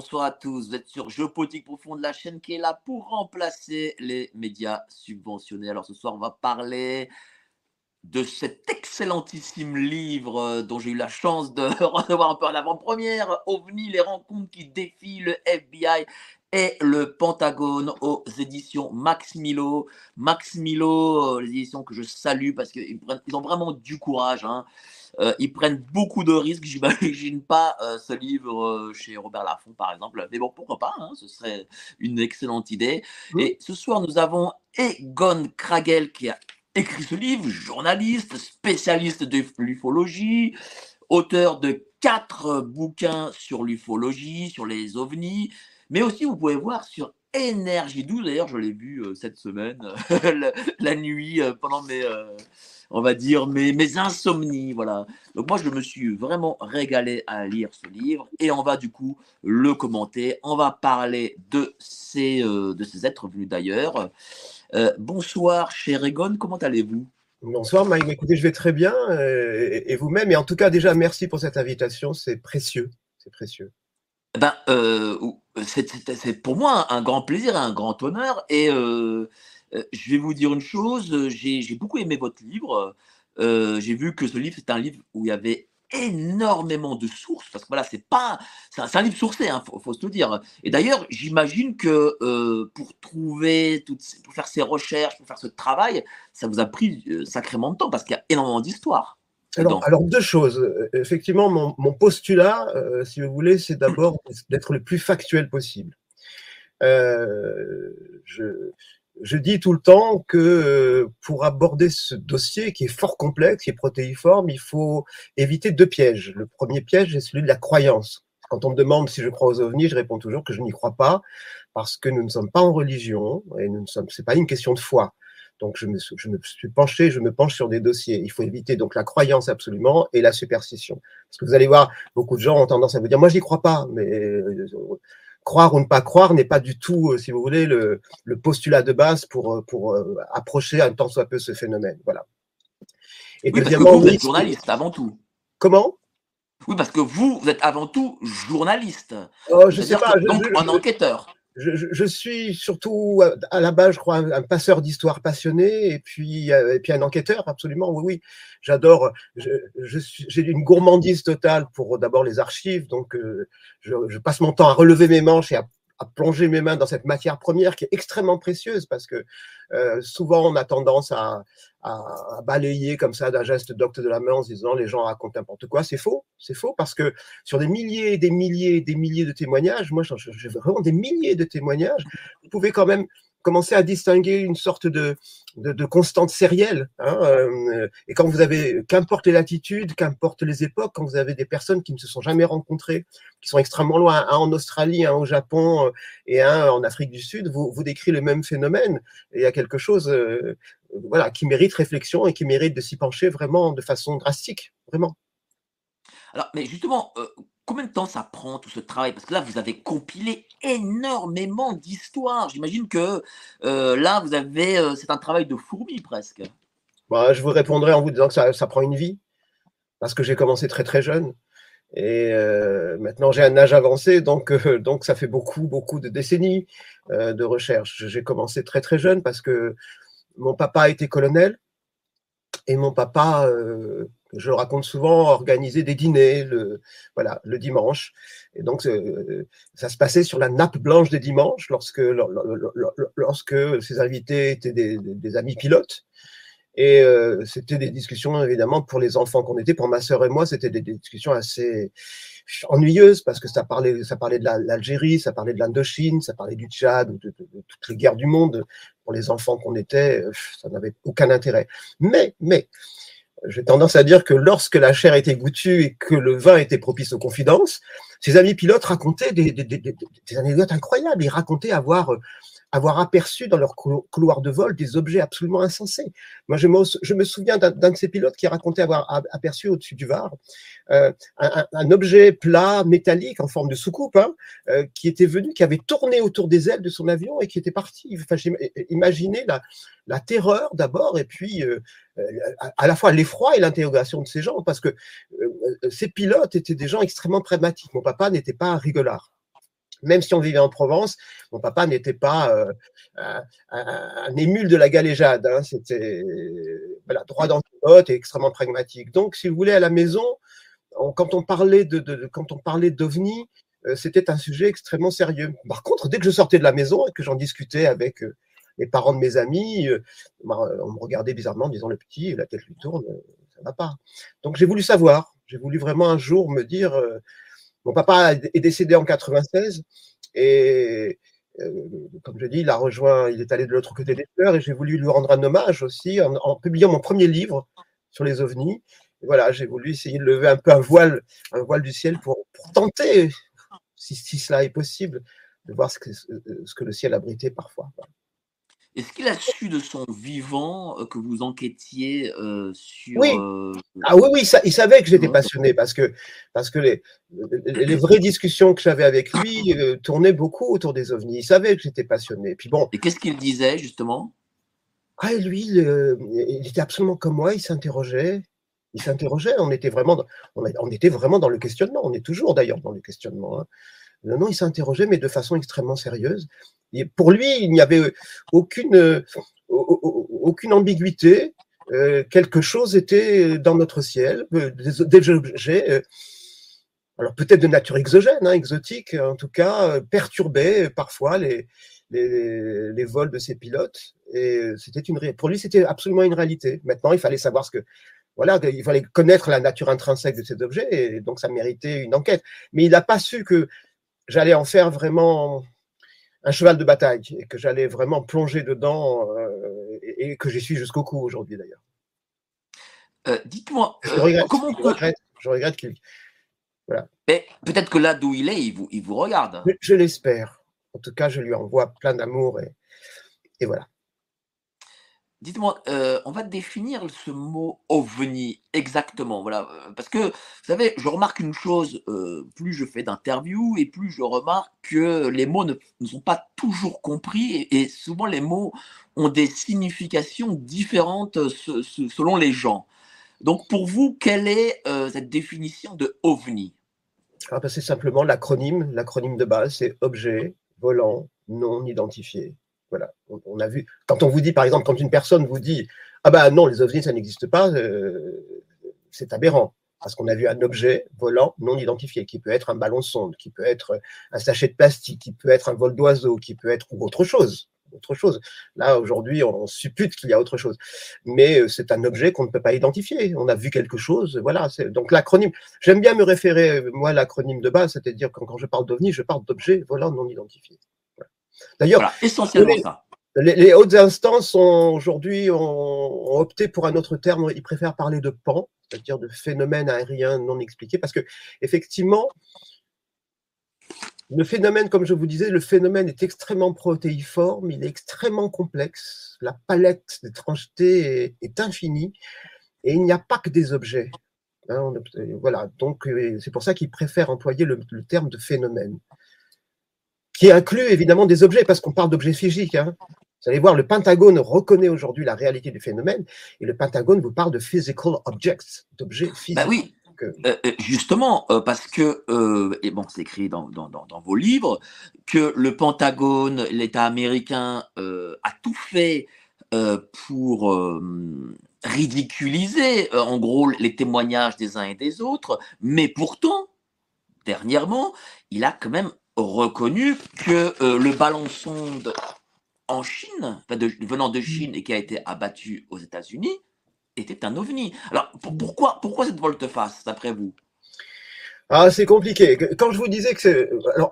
Bonsoir à tous. Vous êtes sur Géopolitique Profonde, la chaîne qui est là pour remplacer les médias subventionnés. Alors ce soir, on va parler de cet excellentissime livre euh, dont j'ai eu la chance de recevoir un peu en avant-première, OVNI, les rencontres qui défient le FBI et le Pentagone aux éditions Max Milo. Max Milo, euh, les éditions que je salue parce qu'ils ont vraiment du courage. hein. Euh, ils prennent beaucoup de risques. J'imagine pas euh, ce livre euh, chez Robert Laffont, par exemple. Mais bon, pourquoi pas hein, Ce serait une excellente idée. Et ce soir, nous avons Egon Kragel qui a écrit ce livre, journaliste, spécialiste de l'ufologie, auteur de quatre bouquins sur l'ufologie, sur les ovnis, mais aussi vous pouvez voir sur Énergie 12, d'ailleurs je l'ai vu euh, cette semaine, la, la nuit, euh, pendant mes, euh, on va dire, mes, mes insomnies, voilà. Donc moi je me suis vraiment régalé à lire ce livre, et on va du coup le commenter, on va parler de ces, de ces êtres venus d'ailleurs. Bonsoir, cher Egon, comment allez-vous? Bonsoir Mike, écoutez, je vais très bien et, et vous-même. Et en tout cas, déjà, merci pour cette invitation, c'est précieux, c'est précieux. Eh Ben, euh, c'est c'est- pour moi un grand plaisir, un grand honneur. Et euh, euh, je vais vous dire une chose, euh, j'ai beaucoup aimé votre livre. Euh, j'ai vu que ce livre, c'est un livre où il y avait énormément de sources, parce que voilà, c'est pas, c'est un, livre sourcé, hein, faut, se le dire. Et d'ailleurs, j'imagine que euh, pour trouver, toutes pour faire ces recherches, pour faire ce travail, ça vous a pris euh, sacrément de temps, parce qu'il y a énormément d'histoires. Alors, alors deux choses. Euh, Effectivement, mon, mon postulat, euh, si vous voulez, c'est d'abord d'être le plus factuel possible. Euh, je, je dis tout le temps que pour aborder ce dossier qui est fort complexe, qui est protéiforme, il faut éviter deux pièges. Le premier piège est celui de la croyance. Quand on me demande si je crois aux ovnis, je réponds toujours que je n'y crois pas parce que nous ne sommes pas en religion et nous ne sommes. C'est pas une question de foi. Donc je me, suis- je me suis penché, je me penche sur des dossiers. Il faut éviter donc la croyance absolument et la superstition. Parce que vous allez voir, beaucoup de gens ont tendance à vous dire, moi j'y crois pas, mais euh, croire ou ne pas croire n'est pas du tout, euh, si vous voulez, le, le postulat de base pour, euh, pour euh, approcher un tant soit peu ce phénomène. Voilà. Et Oui, parce que deuxièmement, vous, êtes journaliste avant tout. comment? Oui, parce que vous, vous êtes avant tout journaliste. oh, Je sais pas. je- donc je- un enquêteur. Je, je- suis surtout à la base, je crois, un, passeur d'histoire passionné et puis, euh, et puis un enquêteur, absolument. Oui, oui. J'adore. J'ai une gourmandise totale pour euh, d'abord les archives. Donc, euh, je passe mon temps à relever mes manches et à, à plonger mes mains dans cette matière première qui est extrêmement précieuse parce que euh, souvent on a tendance à, à, balayer comme ça d'un geste docte de la main en se disant les gens racontent n'importe quoi. C'est faux. C'est faux parce que sur des milliers et des milliers et des milliers de témoignages, moi j'ai vraiment des milliers de témoignages, vous pouvez quand même commencer à distinguer une sorte de, de, de constante sérielle. Hein, euh, et quand vous avez, qu'importe les latitudes, qu'importe les époques, quand vous avez des personnes qui ne se sont jamais rencontrées, qui sont extrêmement loin, un en Australie, un au Japon euh, et un en Afrique du Sud, vous, vous décrit le même phénomène. Et il y a quelque chose euh, voilà, qui mérite réflexion et qui mérite de s'y pencher vraiment de façon drastique, vraiment. Alors, mais justement, euh, combien de temps ça prend tout ce travail? Parce que là, vous avez compilé énormément d'histoires. J'imagine que euh, là, vous avez, euh, c'est un travail de fourmi presque. Bah, je vous répondrai en vous disant que ça, ça prend une vie, parce que j'ai commencé très très jeune. Et euh, maintenant j'ai un âge avancé, donc, donc ça fait beaucoup, beaucoup de décennies de recherche. J'ai commencé très très jeune parce que mon papa était colonel et mon papa, je le raconte souvent, organisait des dîners le, voilà, le dimanche. Et donc ça se passait sur la nappe blanche des dimanches lorsque, lor- lor- lor- lor- lorsque ses invités étaient des, amis pilotes. Et euh, c'était des discussions, évidemment, pour les enfants qu'on était, pour ma sœur et moi, c'était des, discussions assez ennuyeuses parce que ça parlait, ça parlait de l'Algérie, ça parlait de l'Indochine, ça parlait du Tchad, de, toutes les guerres du monde. Pour les enfants qu'on était, ça n'avait aucun intérêt. Mais, mais, j'ai tendance à dire que lorsque la chair était goûtue et que le vin était propice aux confidences, ses amis pilotes racontaient des, des, anecdotes incroyables. Ils racontaient avoir avoir aperçu dans leur couloir de vol des objets absolument insensés. Moi, je me, souviens d'un de ces pilotes qui racontait avoir aperçu au-dessus du Var euh, un, objet plat, métallique, en forme de soucoupe, hein, euh, qui était venu, qui avait tourné autour des ailes de son avion et qui était parti. Enfin, imaginez la, terreur d'abord, et puis euh, à la fois l'effroi et l'interrogation de ces gens, parce que ces pilotes étaient des gens extrêmement pragmatiques. Mon papa n'était pas rigolard même si on vivait en Provence, mon papa n'était pas euh, un, émule de la galéjade. Hein. C'était droit dans les bottes et extrêmement pragmatique. Donc, si vous voulez, à la maison, quand on parlait de, quand on parlait d'OVNI, euh, c'était un sujet extrêmement sérieux. Par contre, dès que je sortais de la maison et que j'en discutais avec euh, les parents de mes amis, bah, on me regardait bizarrement en disant le petit, la tête lui tourne, ça va pas. Donc j'ai voulu savoir, j'ai voulu vraiment un jour me dire mon papa est décédé en 96 et euh, comme je dis, il a rejoint, il est allé de l'autre côté des fleurs et j'ai voulu lui rendre un hommage aussi en, publiant mon premier livre sur les ovnis. voilà, j'ai voulu essayer de lever un peu un voile, du ciel pour, tenter, si, cela est possible, de voir ce que le ciel abritait parfois. Est-ce qu'il a su de son vivant que vous enquêtiez euh, sur. Oui. Euh, ah oui, oui, il savait que j'étais passionné parce que, parce que les, les vraies discussions que j'avais avec lui tournaient beaucoup autour des ovnis. Il savait que j'étais passionné. Puis bon. Et qu'est-ce qu'il disait justement? Ah, lui, il était absolument comme moi, il s'interrogeait. Il s'interrogeait, on était vraiment, on, était vraiment dans le questionnement. On est toujours d'ailleurs dans le questionnement. Hein. Non, non, il s'interrogeait, mais de façon extrêmement sérieuse. Et pour lui, il n'y avait aucune, aucune ambiguïté. Euh, quelque chose était dans notre ciel, euh, des, objets, euh, alors peut-être de nature exogène, hein, exotique, en tout cas, perturbaient parfois les, les, les, vols de ses pilotes. Et c'était une, pour lui, c'était absolument une réalité. Maintenant, il fallait savoir ce que, voilà, il fallait connaître la nature intrinsèque de ces objets, et donc ça méritait une enquête. Mais il n'a pas su que j'allais en faire vraiment un cheval de bataille et que j'allais vraiment plonger dedans euh, et, que j'y suis jusqu'au cou aujourd'hui d'ailleurs. Euh, dites-moi, je regrette, comment je regrette, je regrette qu'il. Voilà. peut-être que là d'où il est, il vous, il vous regarde. Je, l'espère. En tout cas, je lui envoie plein d'amour et, et voilà. Dites-moi, euh, on va définir ce mot ovni exactement, voilà, euh, parce que vous savez, je remarque une chose, euh, plus je fais d'interviews et plus je remarque que les mots ne, sont pas toujours compris et, souvent les mots ont des significations différentes selon les gens. Donc pour vous, quelle est cette définition de ovni? Ah, ben, C'est simplement l'acronyme, l'acronyme de base, c'est objet volant non identifié. Voilà, on, a vu. Quand on vous dit, par exemple, quand une personne vous dit Ah ben non, les ovnis, ça n'existe pas, euh, c'est aberrant. Parce qu'on a vu un objet volant non identifié, qui peut être un ballon sonde, qui peut être un sachet de plastique, qui peut être un vol d'oiseau, qui peut être ou autre chose. Autre chose. Là, aujourd'hui, on suppute qu'il y a autre chose. Mais euh, c'est un objet qu'on ne peut pas identifier. On a vu quelque chose. Voilà. Donc, l'acronyme, j'aime bien me référer, moi, l'acronyme de base, c'est-à-dire quand, quand je parle d'ovni, je parle d'objet volant non identifié. D'ailleurs, essentiellement les, ça. Les, hautes instances ont aujourd'hui ont, opté pour un autre terme. Ils préfèrent parler de pan, c'est-à-dire de phénomène aérien non expliqué, parce que effectivement, le phénomène, comme je vous disais, le phénomène est extrêmement protéiforme, il est extrêmement complexe. La palette d'étrangeté est, infinie, et il n'y a pas que des objets. Hein, voilà, donc euh, c'est pour ça qu'ils préfèrent employer le terme de phénomène qui inclut évidemment des objets, parce qu'on parle d'objets physiques. Hein. Vous allez voir, le Pentagone reconnaît aujourd'hui la réalité du phénomène, et le Pentagone vous parle de physical objects, d'objets physiques. Bah oui, euh, euh, justement, euh, parce que, et bon, c'est écrit dans, dans, dans, vos livres, que le Pentagone, l'État américain, a tout fait pour ridiculiser, en gros, les témoignages des uns et des autres, mais pourtant, dernièrement, il a quand même reconnu que euh, le ballon sonde en Chine, venant de Chine et qui a été abattu aux États-Unis, était un ovni. Alors pourquoi, pourquoi cette volte-face, d'après vous? Ah, c'est compliqué. Quand je vous disais que c'est, alors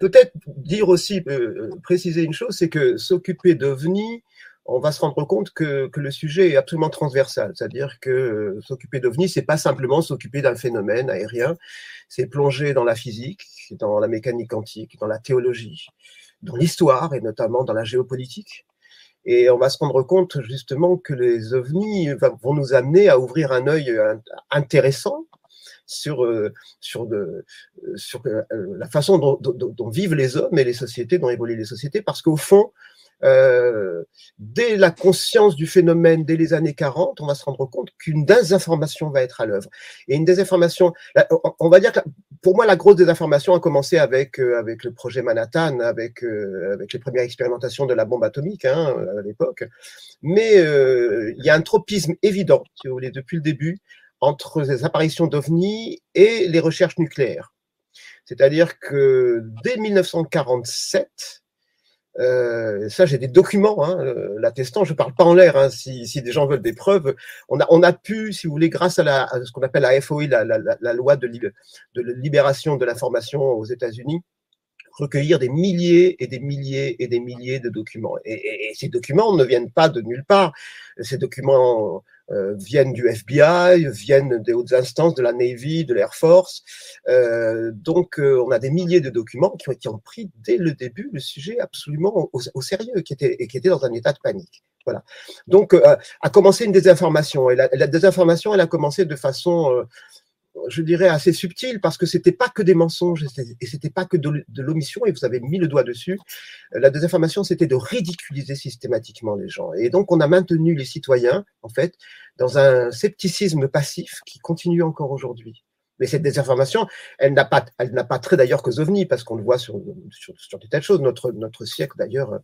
peut-être dire aussi, euh, préciser une chose, c'est que s'occuper d'OVNI, on va se rendre compte que, que, le sujet est absolument transversal. C'est-à-dire que euh, s'occuper d'OVNI, c'est pas simplement s'occuper d'un phénomène aérien, c'est plonger dans la physique, dans la mécanique quantique, dans la théologie, dans l'histoire et notamment dans la géopolitique. Et on va se rendre compte justement que les ovnis vont nous amener à ouvrir un œil euh, intéressant sur, euh, sur, euh, la façon dont, vivent les hommes et les sociétés, dont évoluent les sociétés, parce qu'au fond, euh, dès la conscience du phénomène, dès les années 40, on va se rendre compte qu'une désinformation va être à l'œuvre. Et une désinformation, on va dire que pour moi, la grosse désinformation a commencé avec, euh, avec le projet Manhattan, avec, euh, avec les premières expérimentations de la bombe atomique hein, à l'époque. Mais il y a un tropisme évident, si vous voulez, depuis le début, entre les apparitions d'OVNI et les recherches nucléaires. C'est-à-dire que dès 1947, euh, ça, j'ai des documents hein, euh, l'attestant. Je parle pas en l'air. Hein, si, des gens veulent des preuves, on a, pu, si vous voulez, grâce à, ce qu'on appelle la FOI, la, loi de, de libération de l'information aux États-Unis, recueillir des milliers et des milliers et des milliers de documents. Et, et ces documents ne viennent pas de nulle part. Ces documents euh, viennent du FBI, viennent des hautes instances de la Navy, de l'Air Force. Euh, donc, euh, on a des milliers de documents qui ont, qui ont, pris dès le début le sujet absolument au, au sérieux, qui était, et qui était dans un état de panique. Voilà. Donc, euh, a commencé une désinformation. Et la, la, désinformation, elle a commencé de façon euh, je dirais, assez subtil parce que c'était pas que des mensonges et c'était pas que de, l'omission et vous avez mis le doigt dessus. La désinformation, c'était de ridiculiser systématiquement les gens. Et donc, on a maintenu les citoyens, en fait, dans un scepticisme passif qui continue encore aujourd'hui. Mais cette désinformation, elle n'a pas, elle n'a pas trait d'ailleurs qu'aux ovnis, parce qu'on le voit sur, sur, sur, de choses. Notre, notre siècle, d'ailleurs,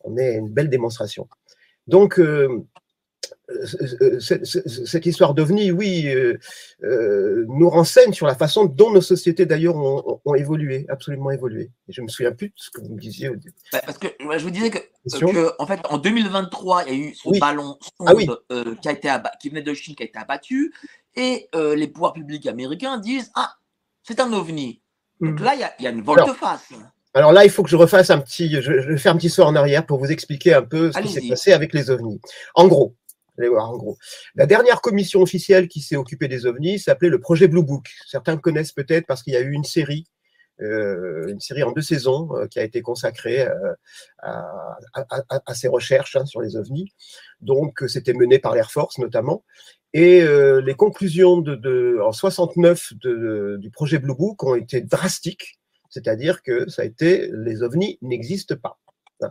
on est une belle démonstration. Donc, euh, cette histoire d'OVNI, oui, euh, euh, nous renseigne sur la façon dont nos sociétés d'ailleurs ont, ont, évolué, absolument évolué. Et je me souviens plus de ce que vous me disiez au début. Bah, parce que je vous disais que, que, en fait, en 2023, il y a eu ce oui. ballon sonde, ah oui. euh, qui, a été qui venait de Chine, qui a été abattu, et euh, les pouvoirs publics américains disent ah, c'est un OVNI. Donc mmh. là, il y, a, il y a une volte-face. Alors là, il faut que je refasse un petit, je, je faire un petit saut en arrière pour vous expliquer un peu ce qui s'est passé avec les ovnis. En gros, allez voir en gros. La dernière commission officielle qui s'est occupée des ovnis s'appelait le projet Blue Book. Certains connaissent peut-être parce qu'il y a eu une série, euh, une série en deux saisons euh, qui a été consacrée euh, à, ces recherches hein, sur les ovnis. Donc, c'était mené par l'Air Force notamment. Et les conclusions de, en 69 de, du projet Blue Book ont été drastiques, c'est-à-dire que ça a été les ovnis n'existent pas.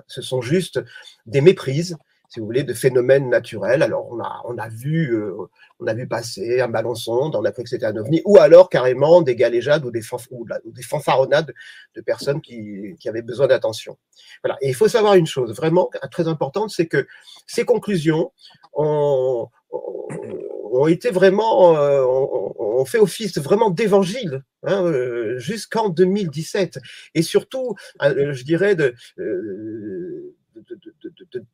Ce sont juste des méprises si vous voulez, de phénomènes naturels. Alors, on a, on a vu, euh, on a vu passer un ballon sonde, on a cru que c'était un ovni, ou alors carrément des galéjades ou des, ou, des fanfaronnades de personnes qui, qui avaient besoin d'attention. Voilà. Et il faut savoir une chose vraiment très importante, c'est que ces conclusions ont, ont été vraiment, euh, ont, fait office vraiment d'évangile hein, euh, jusqu'en 2017. Et surtout, euh, je dirais, de, euh, de, de, de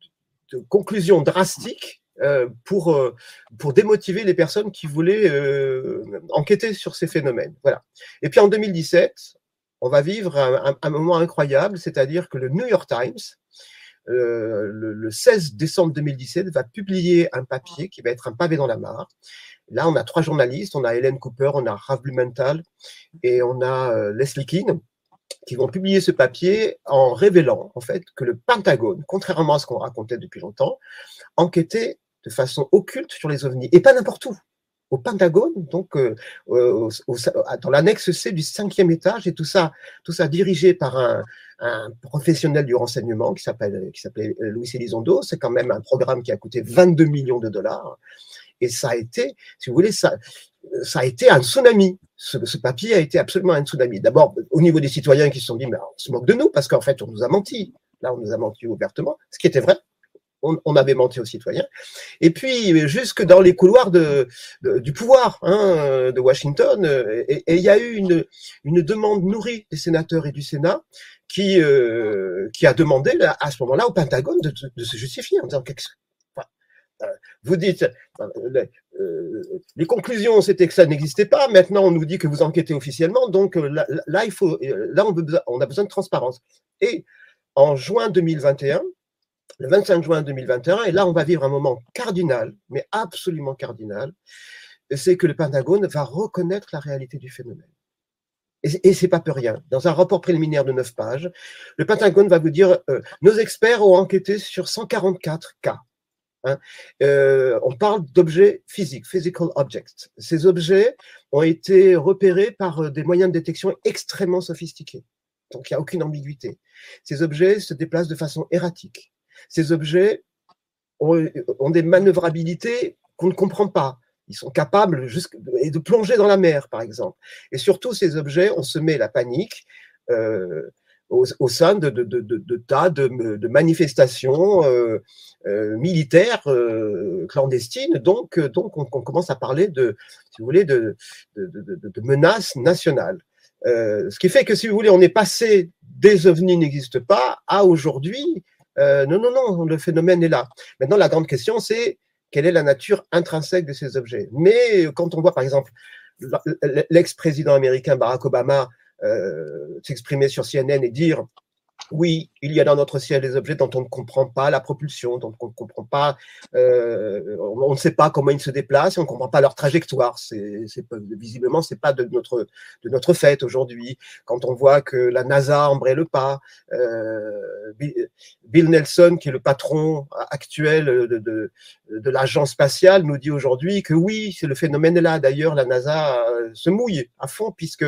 de conclusions drastiques euh, pour, euh, pour démotiver les personnes qui voulaient euh, enquêter sur ces phénomènes. Voilà. Et puis en 2017, on va vivre un, moment incroyable, c'est-à-dire que le New York Times, le, le, 16 décembre 2017, va publier un papier qui va être un pavé dans la mare. Là, on a trois journalistes, on a Hélène Cooper, on a Rav Blumenthal et on a Leslie Keane qui vont publier ce papier en révélant en fait que le Pentagone, contrairement à ce qu'on racontait depuis longtemps, enquêtait de façon occulte sur les ovnis et pas n'importe où. Au Pentagone, donc euh, au, dans l'annexe C du cinquième étage, et tout ça, tout ça dirigé par un, un professionnel du renseignement qui s'appelle qui s'appelait Louis Elizondo. C'est quand même un programme qui a coûté 22 millions de dollars. Et ça a été, si vous voulez, ça, ça a été un tsunami. Ce, ce, papier a été absolument un tsunami. D'abord, au niveau des citoyens qui se sont dit, mais on se moque de nous, parce qu'en fait, on nous a menti. Là, on nous a menti ouvertement, ce qui était vrai. on, avait menti aux citoyens. Et puis, jusque dans les couloirs de, du pouvoir hein, de Washington, et, il y a eu une, une demande nourrie des sénateurs et du Sénat qui, euh, qui a demandé à ce moment-là au Pentagone de, de, se justifier en disant que euh, vous dites, euh, les conclusions, c'était que ça n'existait pas. Maintenant, on nous dit que vous enquêtez officiellement. Donc là, là il faut, là, on a besoin de transparence. Et en juin 2021, le 25 juin 2021, et là, on va vivre un moment cardinal, mais absolument cardinal, c'est que le Pentagone va reconnaître la réalité du phénomène. Et, c'est pas peu rien. Dans un rapport préliminaire de 9 pages, le Pentagone va vous dire euh, nos experts ont enquêté sur 144 cas. Hein. Euh, on parle d'objets physiques, physical objects. Ces objets ont été repérés par euh, des moyens de détection extrêmement sophistiqués. Donc il n'y a aucune ambiguïté. Ces objets se déplacent de façon erratique. Ces objets ont, ont des manœuvrabilités qu'on ne comprend pas. Ils sont capables de, plonger dans la mer, par exemple. Et surtout, ces objets, on se met la panique euh, au, sein de, tas de, manifestations euh, euh, militaires clandestines. Donc, donc on, commence à parler de, si vous voulez, de, menaces nationales. ce qui fait que, si vous voulez, on est passé des ovnis n'existent pas à aujourd'hui. non, non, non, le phénomène est là. Maintenant, la grande question, c'est quelle est la nature intrinsèque de ces objets? Mais quand on voit, par exemple, l'ex-président américain Barack Obama euh, s'exprimer sur CNN et dire oui, il y a dans notre ciel des objets dont on ne comprend pas la propulsion, dont on ne comprend pas, euh, on ne sait pas comment ils se déplacent, on ne comprend pas leur trajectoire. C'est, c'est visiblement, c'est pas de notre de notre fait aujourd'hui. Quand on voit que la NASA embraye le pas, euh, Bill Nelson, qui est le patron actuel de, de, de l'agence spatiale, nous dit aujourd'hui que oui, c'est le phénomène là. D'ailleurs, la NASA euh, se mouille à fond puisque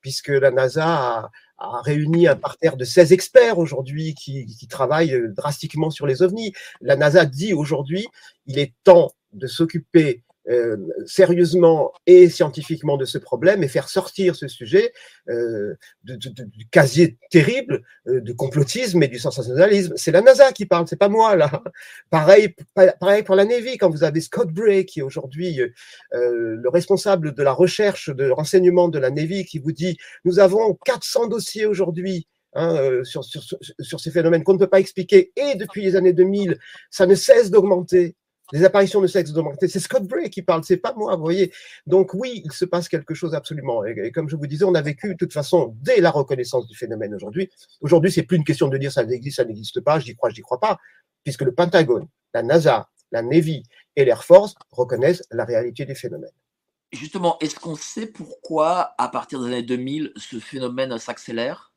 puisque la NASA a, a réuni un parterre de 16 experts aujourd'hui qui, qui, travaillent euh, drastiquement sur les ovnis. La NASA dit aujourd'hui, il est temps de s'occuper euh, sérieusement et scientifiquement de ce problème et faire sortir ce sujet euh, du casier terrible euh, du complotisme et du sensationnalisme. C'est la NASA qui parle, c'est pas moi là. Pareil, pareil pour la Navy quand vous avez Scott Bray qui est aujourd'hui le responsable de la recherche de renseignement de la Navy qui vous dit nous avons 400 dossiers aujourd'hui Hein, sur, sur, sur, ces phénomènes qu'on ne peut pas expliquer. Et depuis les années 2000, ça ne cesse d'augmenter les apparitions de sexe. C'est Scott Bray qui parle, c'est pas moi, vous voyez. Donc oui, il se passe quelque chose absolument. Et, comme je vous disais, on a vécu de toute façon dès la reconnaissance du phénomène aujourd'hui. Aujourd'hui, c'est plus une question de dire ça existe, ça n'existe pas, j'y crois, j'y crois pas, puisque le Pentagone, la NASA, la Navy et l'Air Force reconnaissent la réalité des phénomènes. Justement, est-ce qu'on sait pourquoi, à partir des années 2000, ce phénomène s'accélère?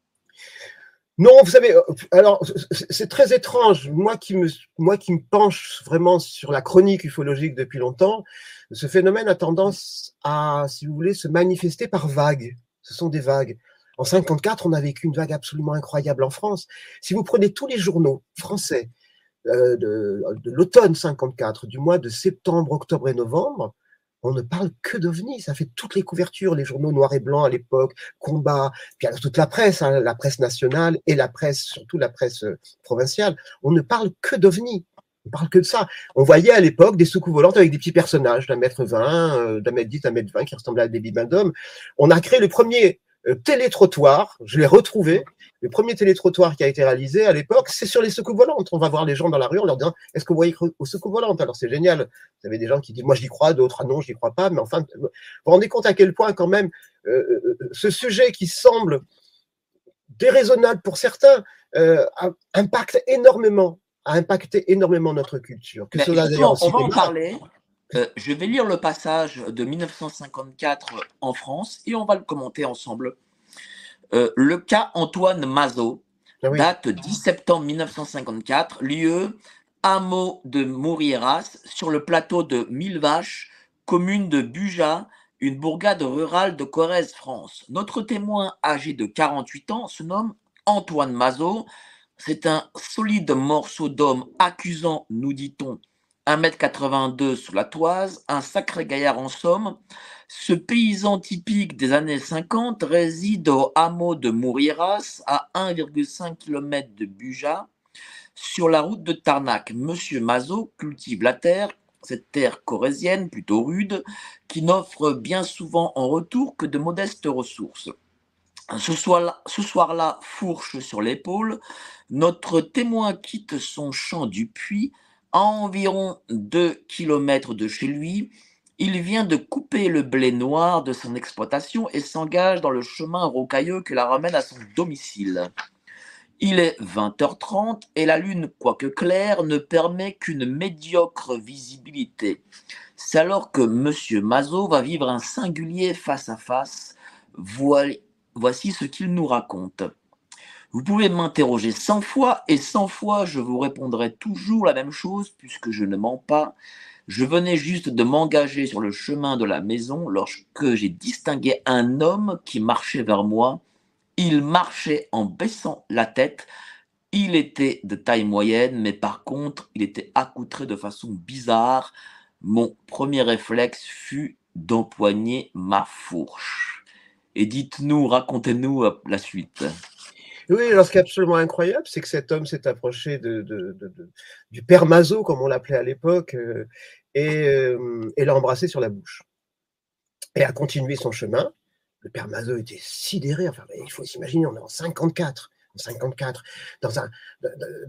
Non, vous savez, euh, alors c'est très étrange. Moi qui me, moi qui me penche vraiment sur la chronique ufologique depuis longtemps, ce phénomène a tendance à, si vous voulez, se manifester par vagues. Ce sont des vagues. En 54, on a vécu une vague absolument incroyable en France. Si vous prenez tous les journaux français euh, de, de l'automne 54, du mois de septembre, octobre et novembre, on ne parle que d'OVNI. Ça fait toutes les couvertures, les journaux noirs et blancs à l'époque, combat, puis toute la presse, hein, la presse nationale et la presse, surtout la presse euh, provinciale. On ne parle que d'OVNI. On parle que de ça. On voyait à l'époque des soucoupes volantes avec des petits personnages d'un mètre vingt, euh, d'un mètre dix, d'un mètre vingt qui ressemblaient à des bibendums. On a créé le premier télétrottoir. Je l'ai retrouvé. Le premier télétrottoir qui a été réalisé à l'époque, c'est sur les secours volantes. On va voir les gens dans la rue en leur disant Est-ce que vous voyez aux secours volantes? Alors c'est génial. Vous avez des gens qui disent Moi j'y crois, d'autres ah non, j'y crois pas. Mais enfin, vous vous rendez compte à quel point, quand même, euh, euh, ce sujet qui semble déraisonnable pour certains euh, impacte énormément a impacté énormément notre culture. Que cela, on va en parler. Je vais lire le passage de 1954 en France et on va le commenter ensemble. Euh, le cas Antoine Mazot ah date 10 septembre 1954, lieu hameau de Mourieras, sur le plateau de Millevaches, commune de Buja, une bourgade rurale de Corrèze, France. Notre témoin, âgé de 48 ans, se nomme Antoine Mazot. C'est un solide morceau d'homme accusant, nous dit-on, 1m82 sous la toise, un sacré gaillard en somme, ce paysan typique des années 50 réside au hameau de Mouriras, à 1,5 km de Buja. Sur la route de Tarnac, Monsieur Mazot cultive la terre, cette terre corésienne plutôt rude, qui n'offre bien souvent en retour que de modestes ressources. Ce soir-là, fourche sur l'épaule, notre témoin quitte son champ du puits à environ deux kilomètres de chez lui. Il vient de couper le blé noir de son exploitation et s'engage dans le chemin rocailleux que la ramène à son domicile. Il est 20h30 et la lune, quoique claire, ne permet qu'une médiocre visibilité. C'est alors que M. Mazot va vivre un singulier face-à-face. Voici ce qu'il nous raconte. Vous pouvez m'interroger cent fois et cent fois je vous répondrai toujours la même chose puisque je ne mens pas. Je venais juste de m'engager sur le chemin de la maison lorsque j'ai distingué un homme qui marchait vers moi il marchait en baissant la tête. Il était de taille moyenne, mais par contre, il était accoutré de façon bizarre. Mon premier réflexe fut d'empoigner ma fourche. Et dites-nous, racontez-nous euh, la suite. Oui, alors ce qui est absolument incroyable, c'est que cet homme s'est approché du père Mazot, comme on l'appelait à l'époque, euh, euh, et l'a embrassé sur la bouche. Et a continué son chemin le père Mazot était sidéré. Enfin, il faut s'imaginer, on est en 54. En 54, dans un,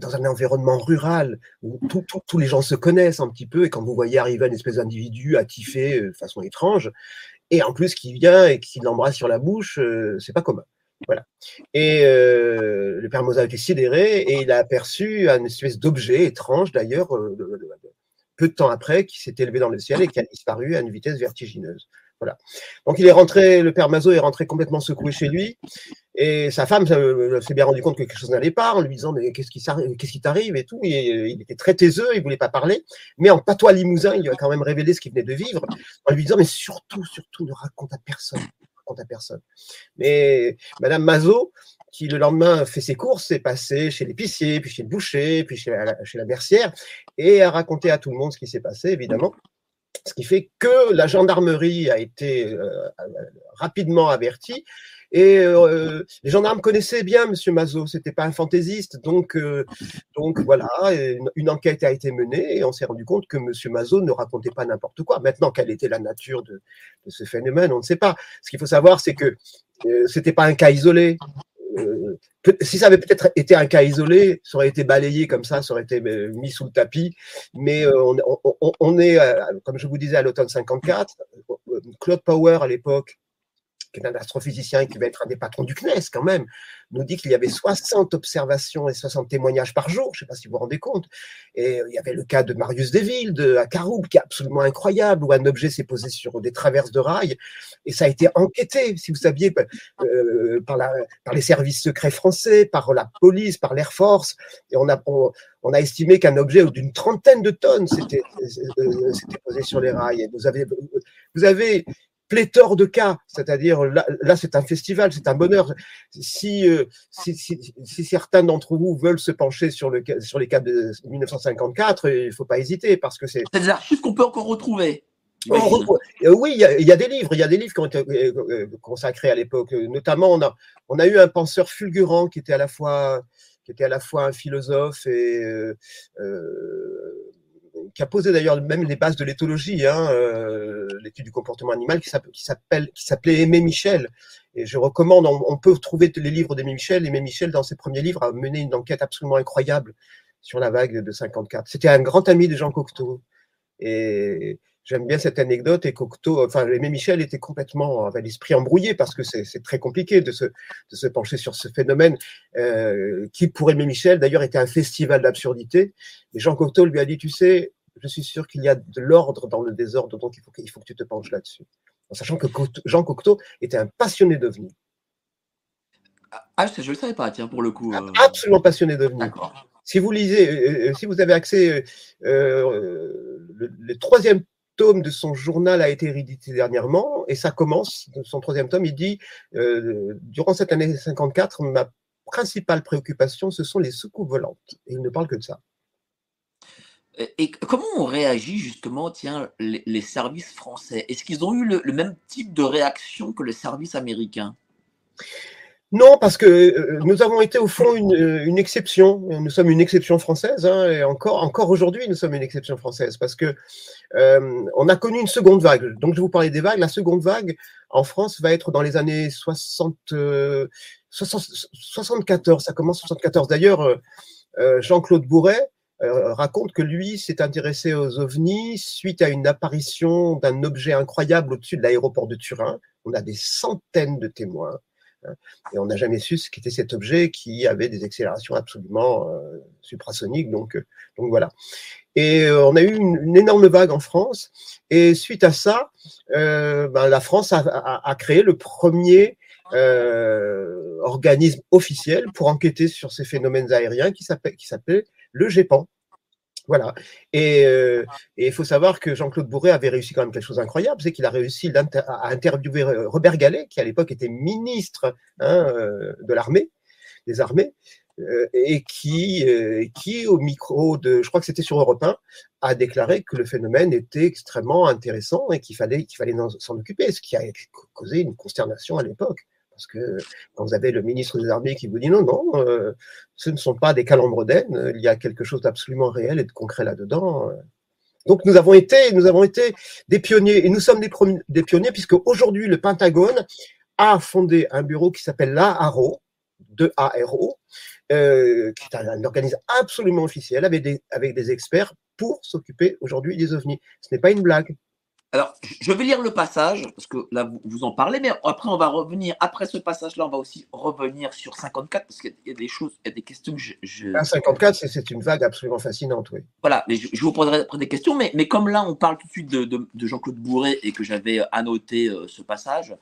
un environnement rural où tous les gens se connaissent un petit peu, et quand vous voyez arriver une espèce d'individu attifé euh, de façon étrange, et en plus qui vient et qui l'embrasse sur la bouche, c'est pas commun. Voilà. Et euh, le père Mazot était sidéré et il a aperçu une espèce d'objet étrange d'ailleurs, peu de temps après, qui s'est élevé dans le ciel et qui a disparu à une vitesse vertigineuse. Voilà. Donc il est rentré, le père Mazot est rentré complètement secoué chez lui, et sa femme s'est bien rendu compte que quelque chose n'allait pas, en lui disant mais qu'est-ce qui, qu'est-ce qui t'arrive et tout. Et, il était très taiseux, il voulait pas parler, mais en patois limousin, il lui a quand même révélé ce qu'il venait de vivre, en lui disant mais surtout, surtout, ne raconte à personne, à personne. Mais Madame Mazot, qui le lendemain fait ses courses, est passée chez l'épicier, puis chez le boucher, puis chez la, chez bercière, et a raconté à tout le monde ce qui s'est passé, évidemment. Ce qui fait que la gendarmerie a été euh, rapidement avertie. Et euh, les gendarmes connaissaient bien M. Mazot, c'était pas un fantaisiste, donc euh, donc voilà, une, enquête a été menée et on s'est rendu compte que M. Mazot ne racontait pas n'importe quoi. Maintenant, quelle était la nature de, ce phénomène, on ne sait pas. Ce qu'il faut savoir, c'est que c'était pas un cas isolé. Euh, si ça avait peut-être été un cas isolé, ça aurait été balayé comme ça, ça aurait été euh, mis sous le tapis. Mais euh, on, est, comme je vous disais, à l'automne 54. Claude Power, à l'époque, qui est un astrophysicien qui va être un des patrons du CNES quand même, nous dit qu'il y avait 60 observations et 60 témoignages par jour, je ne sais pas si vous vous rendez compte. Et il y avait le cas de Marius Deville, de à qui est absolument incroyable, où un objet s'est posé sur des traverses de rails, et ça a été enquêté, si vous saviez, euh, par, les services secrets français, par la police, par l'Air Force, et on a, estimé qu'un objet d'une trentaine de tonnes s'était euh, posé sur les rails. Et vous avez, vous avez pléthore de cas, c'est-à-dire là, c'est un festival, c'est un bonheur. Si, euh, si, si, certains d'entre vous veulent se pencher sur, le, sur les cas de 1954, il ne faut pas hésiter parce que c'est. C'est des archives qu'on peut encore retrouver. Euh, oui, il y, a, des livres, il y a des livres qui ont été euh, consacrés à l'époque. Notamment, on a, on a eu un penseur fulgurant qui était à la fois, qui était à la fois un philosophe et qui a posé d'ailleurs même les bases de l'éthologie, hein, euh, l'étude du comportement animal, qui qui s'appelait Aimé Michel. Et je recommande, on, peut trouver les livres d'Aimé Michel. Aimé Michel, dans ses premiers livres, a mené une enquête absolument incroyable sur la vague de 54. C'était un grand ami de Jean Cocteau. Et J'aime bien cette anecdote et Cocteau, enfin, Aimé Michel était complètement, avait l'esprit embrouillé parce que c'est très compliqué de se, de se pencher sur ce phénomène euh, qui, pour Aimé Michel, d'ailleurs, était un festival d'absurdité. Et Jean Cocteau lui a dit, tu sais, je suis sûr qu'il y a de l'ordre dans le désordre, donc il faut, il faut que tu te penches là-dessus. En sachant que Jean Cocteau était un passionné d'OVNI. Ah, je ne le savais pas, tiens, pour le coup. Euh. Absolument passionné d'OVNI. Si vous lisez, euh, euh, si vous avez accès, le, troisième tome de son journal a été réédité dernièrement, et ça commence, son troisième tome, il dit, durant cette année 54, ma principale préoccupation, ce sont les soucoupes volantes. Et il ne parle que de ça. Et comment ont réagi justement, tiens, les, services français? Est-ce qu'ils ont eu le, même type de réaction que les services américains? Non, parce que euh, nous avons été au fond une, euh, une exception. Nous sommes une exception française, hein, et encore, encore aujourd'hui, nous sommes une exception française, parce que euh, on a connu une seconde vague. Donc, je vous parlais des vagues. La seconde vague en France va être dans les années 60, 74. Ça commence 74. D'ailleurs, Jean-Claude Bourret raconte que lui s'est intéressé aux ovnis suite à une apparition d'un objet incroyable au-dessus de l'aéroport de Turin. On a des centaines de témoins et on n'a jamais su ce qu'était cet objet qui avait des accélérations absolument euh, suprasoniques. Donc, euh, donc voilà. Et euh, on a eu une, énorme vague en France. Et suite à ça, ben, la France a, créé le premier organisme officiel pour enquêter sur ces phénomènes aériens qui s'appelait le GEPAN. Voilà. Et euh, il faut savoir que Jean-Claude Bourret avait réussi quand même quelque chose d'incroyable, c'est qu'il a réussi à interviewer Robert Gallet, qui à l'époque était ministre hein, euh, de l'armée, des armées, euh, et qui, qui, au micro de, je crois que c'était sur Europe 1, a déclaré que le phénomène était extrêmement intéressant et qu'il fallait, qu'il fallait s'en occuper, ce qui a causé une consternation à l'époque. Parce que quand vous avez le ministre des Armées qui vous dit non, non, euh, ce ne sont pas des calembres il y a quelque chose d'absolument réel et de concret là-dedans. Euh. Donc nous avons été, nous avons été des pionniers et nous sommes des, pionniers puisque aujourd'hui le Pentagone a fondé un bureau qui s'appelle l'AARO, de ARO, euh, qui est un, organisme absolument officiel des, avec des experts pour s'occuper aujourd'hui des ovnis. Ce n'est pas une blague. Alors, je vais lire le passage, parce que là, vous, en parlez, mais après, on va revenir, après ce passage-là, on va aussi revenir sur 54, parce qu'il y a des choses, il y a des questions que je... 54, ah, c'est une vague absolument fascinante, oui. Voilà, mais je, vous poserai après des questions, mais, mais, comme là, on parle tout de suite de, Jean-Claude Bourret et que j'avais annoté euh, ce passage,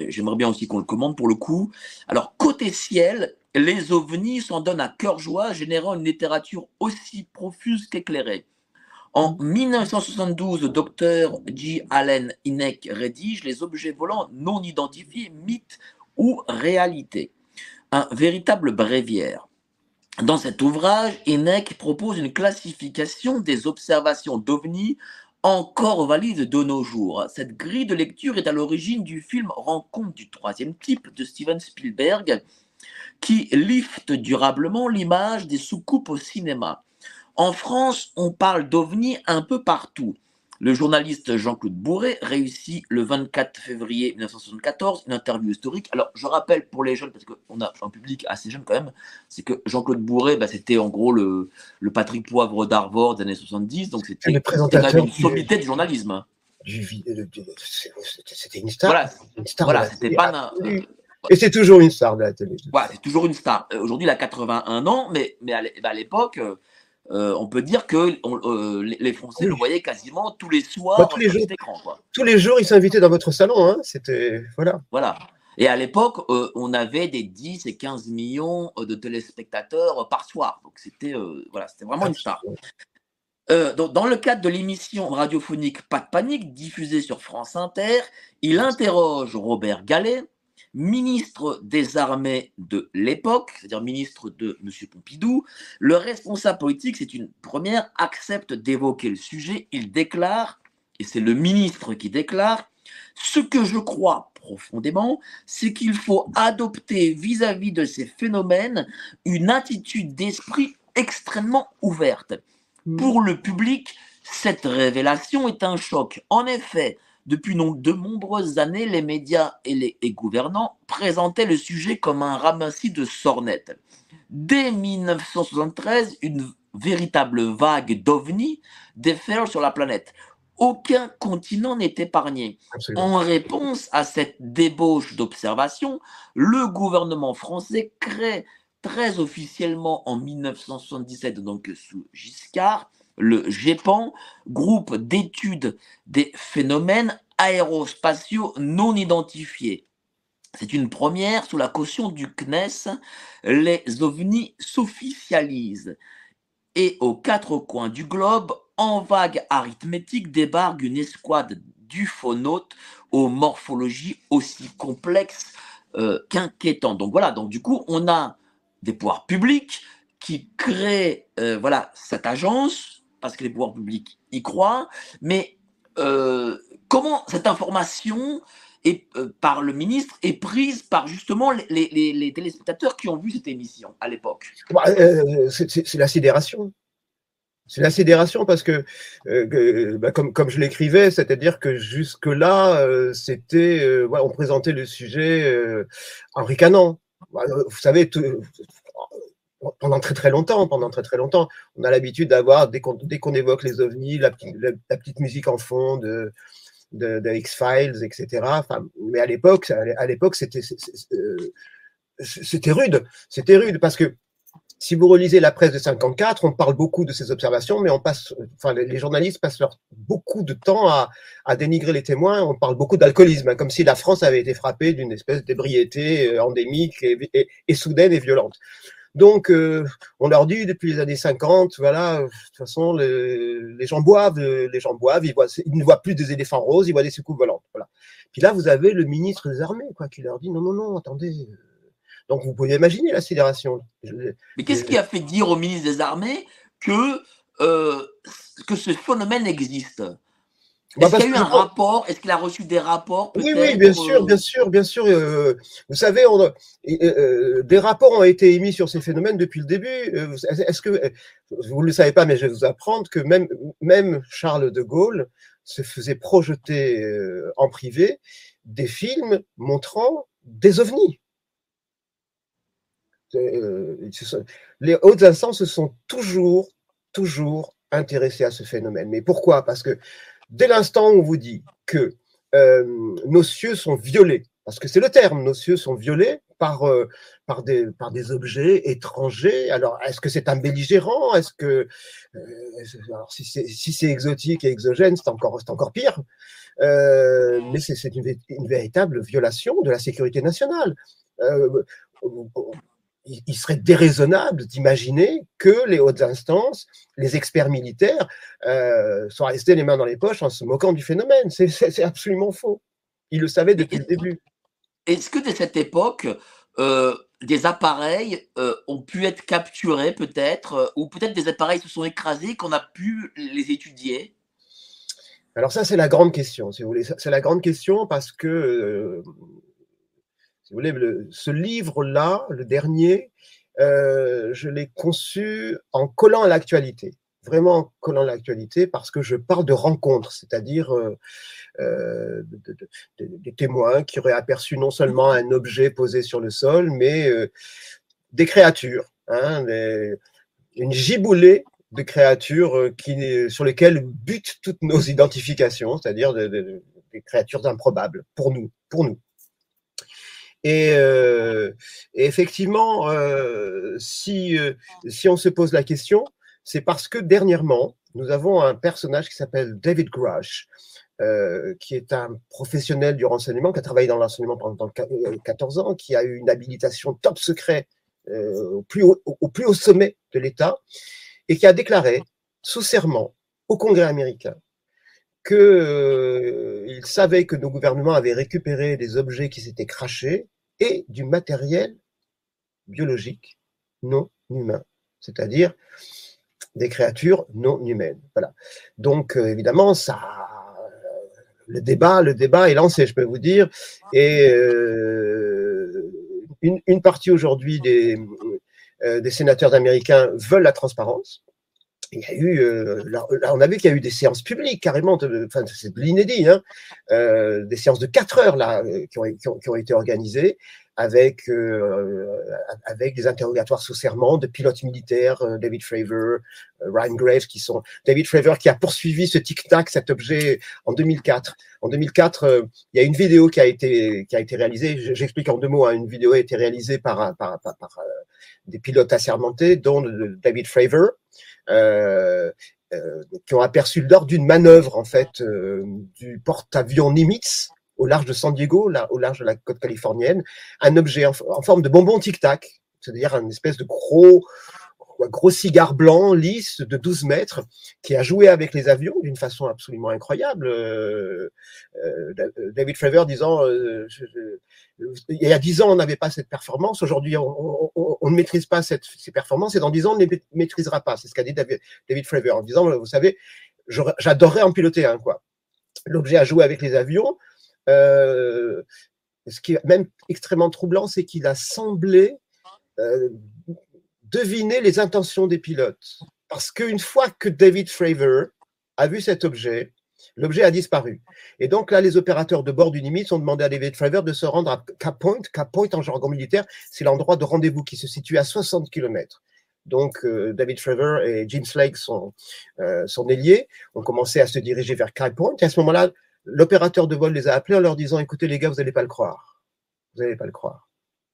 euh, j'aimerais bien aussi qu'on le commande pour le coup. Alors, côté ciel, les ovnis s'en donnent à cœur joie, générant une littérature aussi profuse qu'éclairée. En 1972, le docteur G. Allen Hynek rédige Les objets volants non identifiés, mythes ou réalité. Un véritable bréviaire. Dans cet ouvrage, Hynek propose une classification des observations d'OVNI encore valide de nos jours. Cette grille de lecture est à l'origine du film Rencontre du troisième type de Steven Spielberg, qui lifte durablement l'image des soucoupes au cinéma. En France, on parle d'OVNI un peu partout. Le journaliste Jean-Claude Bourret réussit le 24 février 1974 une interview historique. Alors, je rappelle pour les jeunes, parce qu'on a un public assez jeune quand même, c'est que Jean-Claude Bourret, bah, c'était en gros le, le Patrick Poivre d'Arvor des années 70, donc c'était une sommité du journalisme. C'était une star. Voilà, une star voilà c'était pas. Et c'est toujours une star de la télé. Voilà, c'est toujours une star. Euh, aujourd'hui, il a 81 ans, mais, mais à l'époque, euh, on peut dire que euh, les Français le voyaient quasiment tous les soirs bah, tous les jours. écran. Tous les jours, ils s'invitaient dans votre salon. Hein. C'était voilà. Voilà. Et à l'époque, euh, on avait des 10 et 15 millions de téléspectateurs par soir. Donc c'était voilà, c'était vraiment une star. dans le cadre de l'émission radiophonique Pas de panique, diffusée sur France Inter, il interroge Robert Gallet, ministre des Armées de l'époque, c'est-à-dire ministre de M. Pompidou, le responsable politique, c'est une première, accepte d'évoquer le sujet. Il déclare, et c'est le ministre qui déclare, ce que je crois profondément, c'est qu'il faut adopter vis-à-vis de ces phénomènes une attitude d'esprit extrêmement ouverte. Hmm. Pour le public, cette révélation est un choc. En effet, depuis de nombreuses années, les médias et les gouvernants présentaient le sujet comme un ramassis de sornettes. Dès 1973, une véritable vague d'ovnis déferle sur la planète. Aucun continent n'est épargné. En réponse à cette débauche d'observation, le gouvernement français crée très officiellement en 1977, donc sous Giscard, le GEPAN, groupe d'études des phénomènes aérospatiaux non identifiés. C'est une première sous la caution du CNES. Les ovnis s'officialisent. Et aux quatre coins du globe, en vague arithmétique, débarque une escouade d'ufonautes aux morphologies aussi complexes euh, qu'inquiétantes. Donc voilà, donc du coup, on a des pouvoirs publics qui créent euh, voilà, cette agence parce que les pouvoirs publics y croient, mais euh, comment cette information et euh, par le ministre est prise par justement les, téléspectateurs qui ont vu cette émission à l'époque? Bah, euh, c'est- la sidération. C'est la sidération parce que, bah, comme, je l'écrivais, c'est-à-dire que jusque-là, c'était, on présentait le sujet en ricanant. Bah, Vous savez, tout- pendant très très longtemps, pendant très très longtemps, on a l'habitude d'avoir, dès qu'on évoque les ovnis, la, petite- musique en fond de, de X-Files, etc. Mais à l'époque, à l'époque, euh, c'était rude. C'était rude parce que si vous relisez la presse de 54, on parle beaucoup de ces observations, mais on passe, enfin, les journalistes passent beaucoup de temps à, dénigrer les témoins. On parle beaucoup d'alcoolisme, comme si la France avait été frappée d'une espèce d'ébriété euh, endémique et soudaine et violente. Donc, euh, on leur dit depuis les années 50, voilà, euh, de toute façon, le- les gens boivent, euh, les gens boivent, ils, voient, ils ne voient plus des éléphants roses, ils voient des soucoupes volantes. Voilà. Puis là, vous avez le ministre des Armées, quoi, qui leur dit non, non, non, attendez. Donc, vous pouvez imaginer la sidération. Je- Mais qu'est-ce qui a fait dire au ministre des Armées que, euh, que ce phénomène existe? Est-ce parce qu'il y a eu un rapport? Est-ce qu'il a reçu des rapports Oui, oui, bien sûr, bien sûr, bien sûr. euh, vous savez, on a- et, euh, des rapports ont été émis sur ces phénomènes depuis le début. Euh, vous- Est-ce que vous ne le savez pas, mais je vais vous apprendre que même, même Charles de Gaulle se faisait projeter euh, en privé des films montrant des ovnis. Les hautes instances se sont toujours, toujours intéressées à ce phénomène. Mais pourquoi? Parce que dès l'instant où on vous dit que euh, nos cieux sont violés, parce que c'est le terme, nos cieux sont violés par, euh, par, des, par des objets étrangers. Alors, est-ce que c'est un belligérant? Est-ce que euh, alors, si c'est si exotique et exogène, c'est encore, encore pire. Mais c'est une, une véritable violation de la sécurité nationale. Il serait déraisonnable d'imaginer que les hautes instances, les experts militaires, euh, soient restés les mains dans les poches en se moquant du phénomène. C'est- absolument faux. Ils le savaient depuis le début. Est-ce que dès cette époque, euh, des appareils euh, ont pu être capturés peut-être, euh, ou peut-être des appareils se sont écrasés qu'on a pu les étudier? Alors ça, c'est la grande question, si vous voulez. C'est la grande question parce que, si vous voulez, le- ce livre-là, le dernier, euh, je l'ai conçu en collant à l'actualité. Vraiment en collant à l'actualité parce que je parle de rencontres, c'est-à-dire euh, euh, de- de- de- des témoins qui auraient aperçu non seulement un objet posé sur le sol, mais des créatures, hein, une giboulée de créatures qui, sur lesquelles butent toutes nos identifications, c'est-à-dire de- de- des créatures improbables pour nous, pour nous. Et, euh, et effectivement, euh, si, euh, si on se pose la question, c'est parce que dernièrement, nous avons un personnage qui s'appelle David Grush, qui est un professionnel du renseignement, qui a travaillé dans l'enseignement pendant qua- euh, 14 ans, qui a eu une habilitation top secret au, plus haut, sommet de l'État, et qui a déclaré sous serment au Congrès américain que euh, il savait que nos gouvernements avaient récupéré des objets qui s'étaient crachés et du matériel biologique non humain, c'est-à-dire des créatures non humaines. Voilà. Donc euh, évidemment, ça, le débat, le débat est lancé, je peux vous dire, et euh, une, partie aujourd'hui euh, des sénateurs américains veulent la transparence. Il y a eu, euh, là, on a vu qu'il y a eu des séances publiques carrément, enfin c'est de l'inédit, hein, euh, des séances de 4 heures là euh, qui ont, été organisées avec avec des interrogatoires sous serment de pilotes militaires, David Fravor, Ryan Graves, qui sont David Fravor qui a poursuivi ce tic tac, cet objet en 2004. En 2004, euh, il y a une vidéo qui a été qui a été réalisée. J'explique en deux mots. hein, une vidéo a été réalisée par par, par, par, des pilotes assermentés, dont David Fravor. Euh, euh, qui ont aperçu lors d'une manœuvre en fait euh, du porte-avions Nimitz au large de San Diego, là, au large de la côte californienne, un objet en, en forme de bonbon tic-tac, c'est-à-dire une espèce de gros, gros cigare blanc lisse de 12 mètres qui a joué avec les avions d'une façon absolument incroyable. Euh, euh, David Fravor disant euh, il y a 10 ans on n'avait pas cette performance, aujourd'hui on, ne maîtrise pas ces performances et dans 10 ans on ne les maîtrisera pas. C'est ce qu'a dit David, David en disant vous savez j'adorerais en piloter un quoi. L'objet a joué avec les avions euh, ce qui est même extrêmement troublant, c'est qu'il a semblé euh, deviner les intentions des pilotes. Parce qu'une fois que David Fravor a vu cet objet, l'objet a disparu. Et donc là, les opérateurs de bord du Nimitz ont demandé à David Fravor de se rendre à Cap Point. Cap Point, en jargon militaire, c'est l'endroit de rendez-vous qui se situe à 60 km. Donc, euh, David Fravor et Jim Slake sont, euh, sont ont commencé à se diriger vers Cap Point. Et à ce moment-là, l'opérateur de vol les a appelés en leur disant Écoutez, les gars, vous n'allez pas le croire. Vous n'allez pas le croire.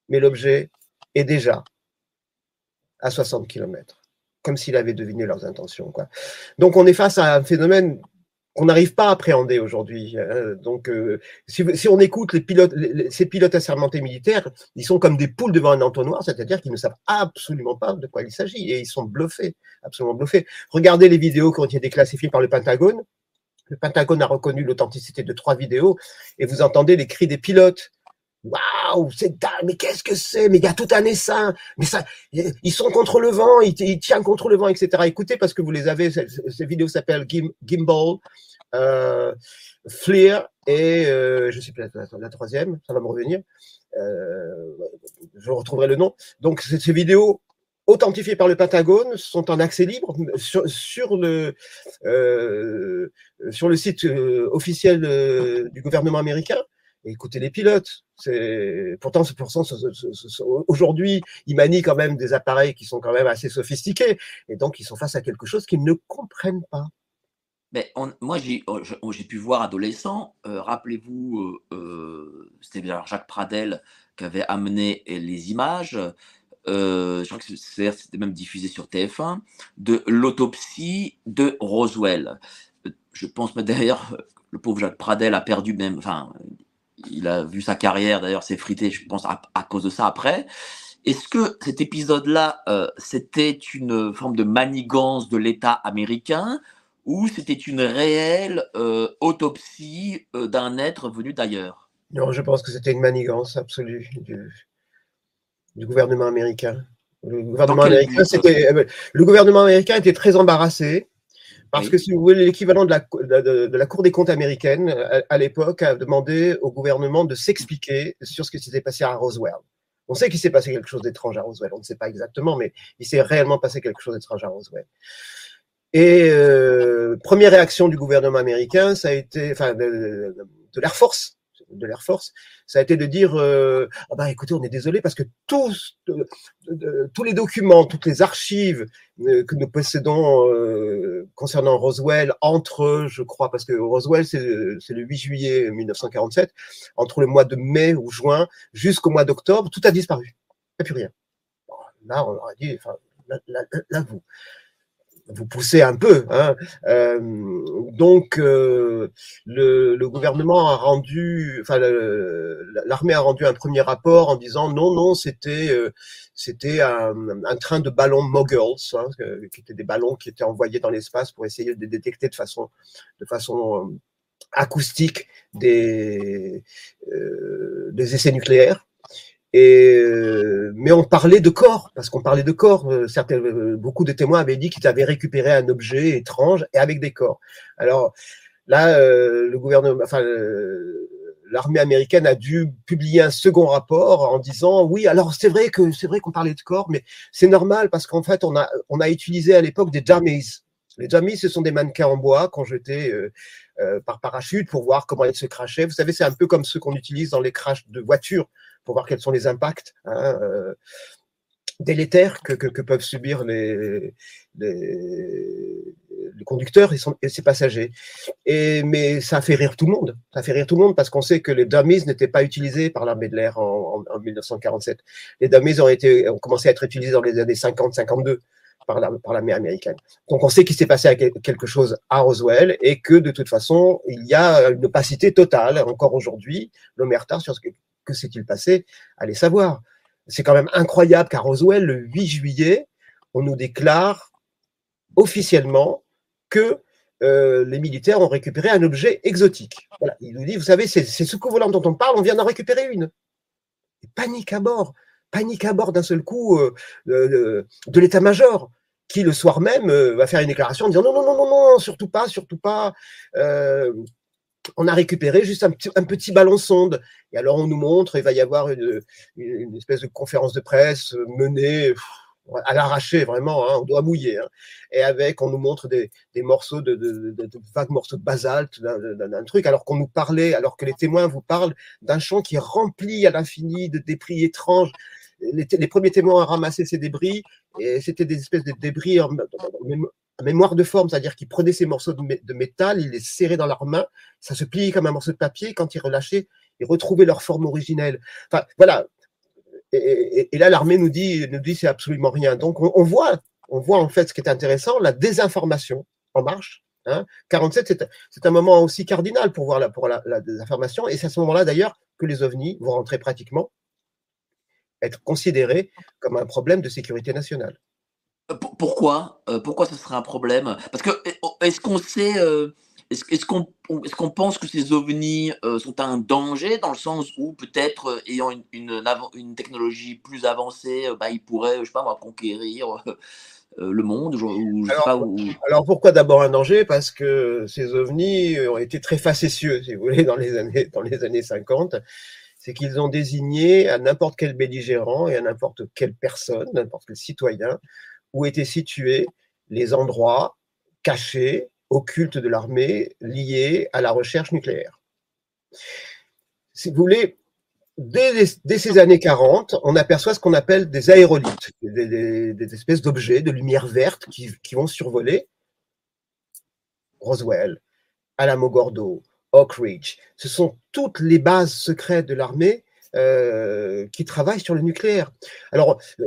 Mais l'objet est déjà à 60 km, comme s'il avait deviné leurs intentions. Donc, on est face à un phénomène qu'on n'arrive pas à appréhender aujourd'hui. hein. Donc, euh, si, on écoute ces pilotes assermentés militaires, ils sont comme des poules devant un entonnoir, c'est-à-dire qu'ils ne savent absolument pas de quoi il s'agit et ils sont bluffés, absolument bluffés. Regardez les vidéos qui ont été déclassifiées par le Pentagone. Le Pentagone a reconnu l'authenticité de trois vidéos et vous entendez les cris des pilotes. Waouh, c'est dingue, mais qu'est-ce que c'est? Mais il y a tout un essaim, mais ça, ils sont contre le vent, ils, tiennent contre le vent, etc. Écoutez, parce que vous les avez, ces, vidéos s'appellent Gim, Gimbal, euh, Fleer et euh, je sais plus la, troisième, ça va me revenir. Euh, je retrouverai le nom. Donc ces, vidéos authentifiées par le Pentagone sont en accès libre sur, sur le euh, sur le site euh, officiel euh, du gouvernement américain. Écoutez les pilotes. C'est pourtant, pourtant aujourd'hui, ils manient quand même des appareils qui sont quand même assez sophistiqués, et donc ils sont face à quelque chose qu'ils ne comprennent pas. Mais moi, j'ai oh, oh, j'ai pu voir adolescent. euh, Rappelez-vous, euh, euh, c'était Jacques Pradel qui avait amené les images. euh, je crois que c'était même diffusé sur TF1 de l'autopsie de Roswell. Je pense mais d'ailleurs, le pauvre Jacques Pradel a perdu même. Il a vu sa carrière d'ailleurs s'effriter, je pense, à, à cause de ça après. Est-ce que cet épisode-là, euh, c'était une forme de manigance de l'État américain ou c'était une réelle euh, autopsie euh, d'un être venu d'ailleurs? Non, je pense que c'était une manigance absolue du, du gouvernement américain. Le gouvernement Dans quel américain, but? c'était le gouvernement américain était très embarrassé parce Oui. que si vous voulez l'équivalent de la, de, la Cour des comptes américaine à, à l'époque a demandé au gouvernement de s'expliquer sur ce qui s'était passé à Roswell. On sait qu'il s'est passé quelque chose d'étrange à Roswell, on ne sait pas exactement, mais il s'est réellement passé quelque chose d'étrange à Roswell. Et euh, première réaction du gouvernement américain, ça a été, enfin, de, de l'Air Force, de l'Air Force, ça a été de dire, euh, ah bah écoutez, on est désolé parce que tous, de- de- tous les documents, toutes les archives euh, que nous possédons euh, concernant Roswell entre, je crois, parce que Roswell c'est le 8 juillet 1947, entre le mois de mai ou juin jusqu'au mois d'octobre, tout a disparu, il n'y a plus rien. Là, on aurait dit, enfin, là- là, vous vous poussez un peu. Hein. Euh, donc, euh, le, gouvernement a rendu, enfin, l'armée a rendu un premier rapport en disant non, non, c'était euh, un, train de ballons Moguls, hein, qui étaient des ballons qui étaient envoyés dans l'espace pour essayer de détecter de façon de façon acoustique des essais nucléaires. Et, euh, mais on parlait de corps, parce qu'on parlait de corps. Euh, Certains, euh, beaucoup de témoins avaient dit qu'ils avaient récupéré un objet étrange et avec des corps. Alors là, le gouvernement, enfin, l'armée américaine a dû publier un second rapport en disant oui, alors c'est vrai que c'est vrai qu'on parlait de corps, mais c'est normal parce qu'en fait, on a on a utilisé à l'époque des dummies. Les dummies, ce sont des mannequins en bois qu'on jetait euh, par parachute pour voir comment ils se crachaient. Vous savez, c'est un peu comme ceux qu'on utilise dans les crashs de voitures pour voir quels sont les impacts hein, euh, délétères que, peuvent subir les, les, conducteurs et, ses passagers. Et, mais ça fait rire tout le monde. Ça fait rire tout le monde parce qu'on sait que les dummies n'étaient pas utilisés par l'armée de l'air en, en, en, 1947. Les dummies ont, été, ont commencé à être utilisés dans les années 50-52 par l'armée la, américaine. Donc on sait qu'il s'est passé quelque chose à Roswell et que de toute façon, il y a une opacité totale encore aujourd'hui. L'Omerta sur ce que, s'est-il passé, allez savoir. C'est quand même incroyable qu'à Roswell, le 8 juillet, on nous déclare officiellement que euh, les militaires ont récupéré un objet exotique. Il nous dit, vous savez, c'est ce volant dont on parle, on vient d'en récupérer une. Et panique à bord, panique à bord d'un seul coup euh, de, de l'état-major, qui le soir même euh, va faire une déclaration en disant non, non, non, non, non, surtout pas, surtout pas. Euh, on a récupéré juste un petit, ballon sonde. Et alors, on nous montre, il va y avoir une, espèce de conférence de presse menée à l'arraché, vraiment, hein, on doit mouiller. Hein. Et avec, on nous montre des, morceaux de, de, vagues morceaux de basalte, d'un truc, alors qu'on nous parlait, alors que les témoins vous parlent d'un champ qui est rempli à l'infini de débris étranges. Les, premiers témoins à ramasser ces débris, et c'était des espèces de débris mémoire de forme, c'est-à-dire qu'ils prenaient ces morceaux de, métal, ils les serraient dans leurs mains, ça se pliait comme un morceau de papier, quand ils relâchaient, ils retrouvaient leur forme originelle. Enfin, voilà, et, là, l'armée nous dit, nous dit c'est absolument rien. Donc, on, voit, on voit en fait ce qui est intéressant, la désinformation en marche. Hein. 47, c'est un moment aussi cardinal pour voir la, la, désinformation. Et c'est à ce moment-là, d'ailleurs, que les ovnis vont rentrer pratiquement, être considérés comme un problème de sécurité nationale. Pourquoi? Pourquoi ce serait un problème? Parce que est-ce qu'on sait est-ce qu'on est qu'on pense que ces ovnis sont un danger dans le sens où peut-être ayant une, une, technologie plus avancée, bah, ils pourraient, je sais pas conquérir le monde ou, alors, pas, alors, pourquoi d'abord un danger? Parce que ces ovnis ont été très facétieux, si vous voulez, dans les années, dans les années 50. C'est qu'ils ont désigné à n'importe quel belligérant et à n'importe quelle personne, n'importe quel citoyen, où étaient situés les endroits cachés occulte de l'armée liée à la recherche nucléaire. Si vous voulez, dès, ces années 40, on aperçoit ce qu'on appelle des aérolites, des, espèces d'objets de lumière verte qui, qui, vont survoler Roswell, Alamogordo, Oak Ridge. Ce sont toutes les bases secrètes de l'armée euh, qui travaillent sur le nucléaire. Alors, euh,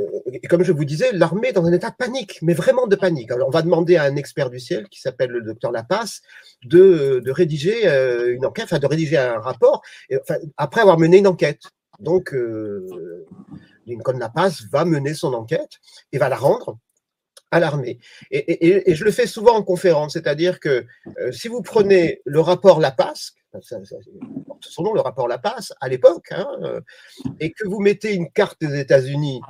comme je vous disais, l'armée est dans un état de panique, mais vraiment de panique. Alors, on va demander à un expert du ciel qui s'appelle le docteur Lapasse de, rédiger euh, une enquête, enfin de rédiger un rapport, après avoir mené une enquête. Donc, Lincoln Lapasse va mener son enquête et va la rendre à l'armée. Et, je le fais souvent en conférence, c'est-à-dire que si vous prenez le rapport Nom, le rapport La Passe, à l'époque, hein, euh, et que vous mettez une carte des États-Unis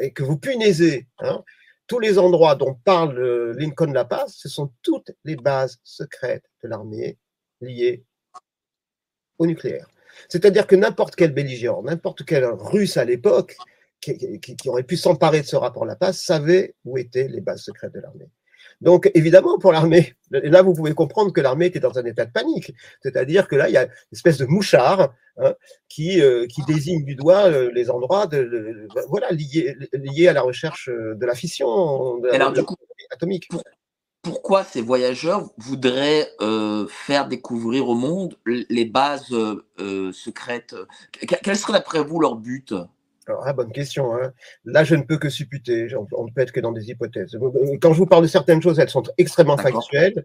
et que vous punaisez hein, tous les endroits dont parle euh, Lincoln La Passe, ce sont toutes les bases secrètes de l'armée liées au nucléaire. C'est-à-dire que n'importe quel belligérant, n'importe quel russe à l'époque qui, qui, aurait pu s'emparer de ce rapport La Passe savait où étaient les bases secrètes de l'armée. Donc, évidemment, pour l'armée, là, vous pouvez comprendre que l'armée était dans un état de panique. C'est-à-dire que là, il y a une espèce de mouchard hein, qui, euh, qui désigne du doigt euh, les endroits de, voilà, liés, liés, à la recherche euh, de la fission de Alors, du coup, atomique. pourquoi ces voyageurs voudraient faire découvrir au monde les bases secrètes? Quel serait d'après vous leur but? Alors, ah, bonne question. Hein. Là, je ne peux que supputer. On ne peut être que dans des hypothèses. Quand je vous parle de certaines choses, elles sont extrêmement factuelles.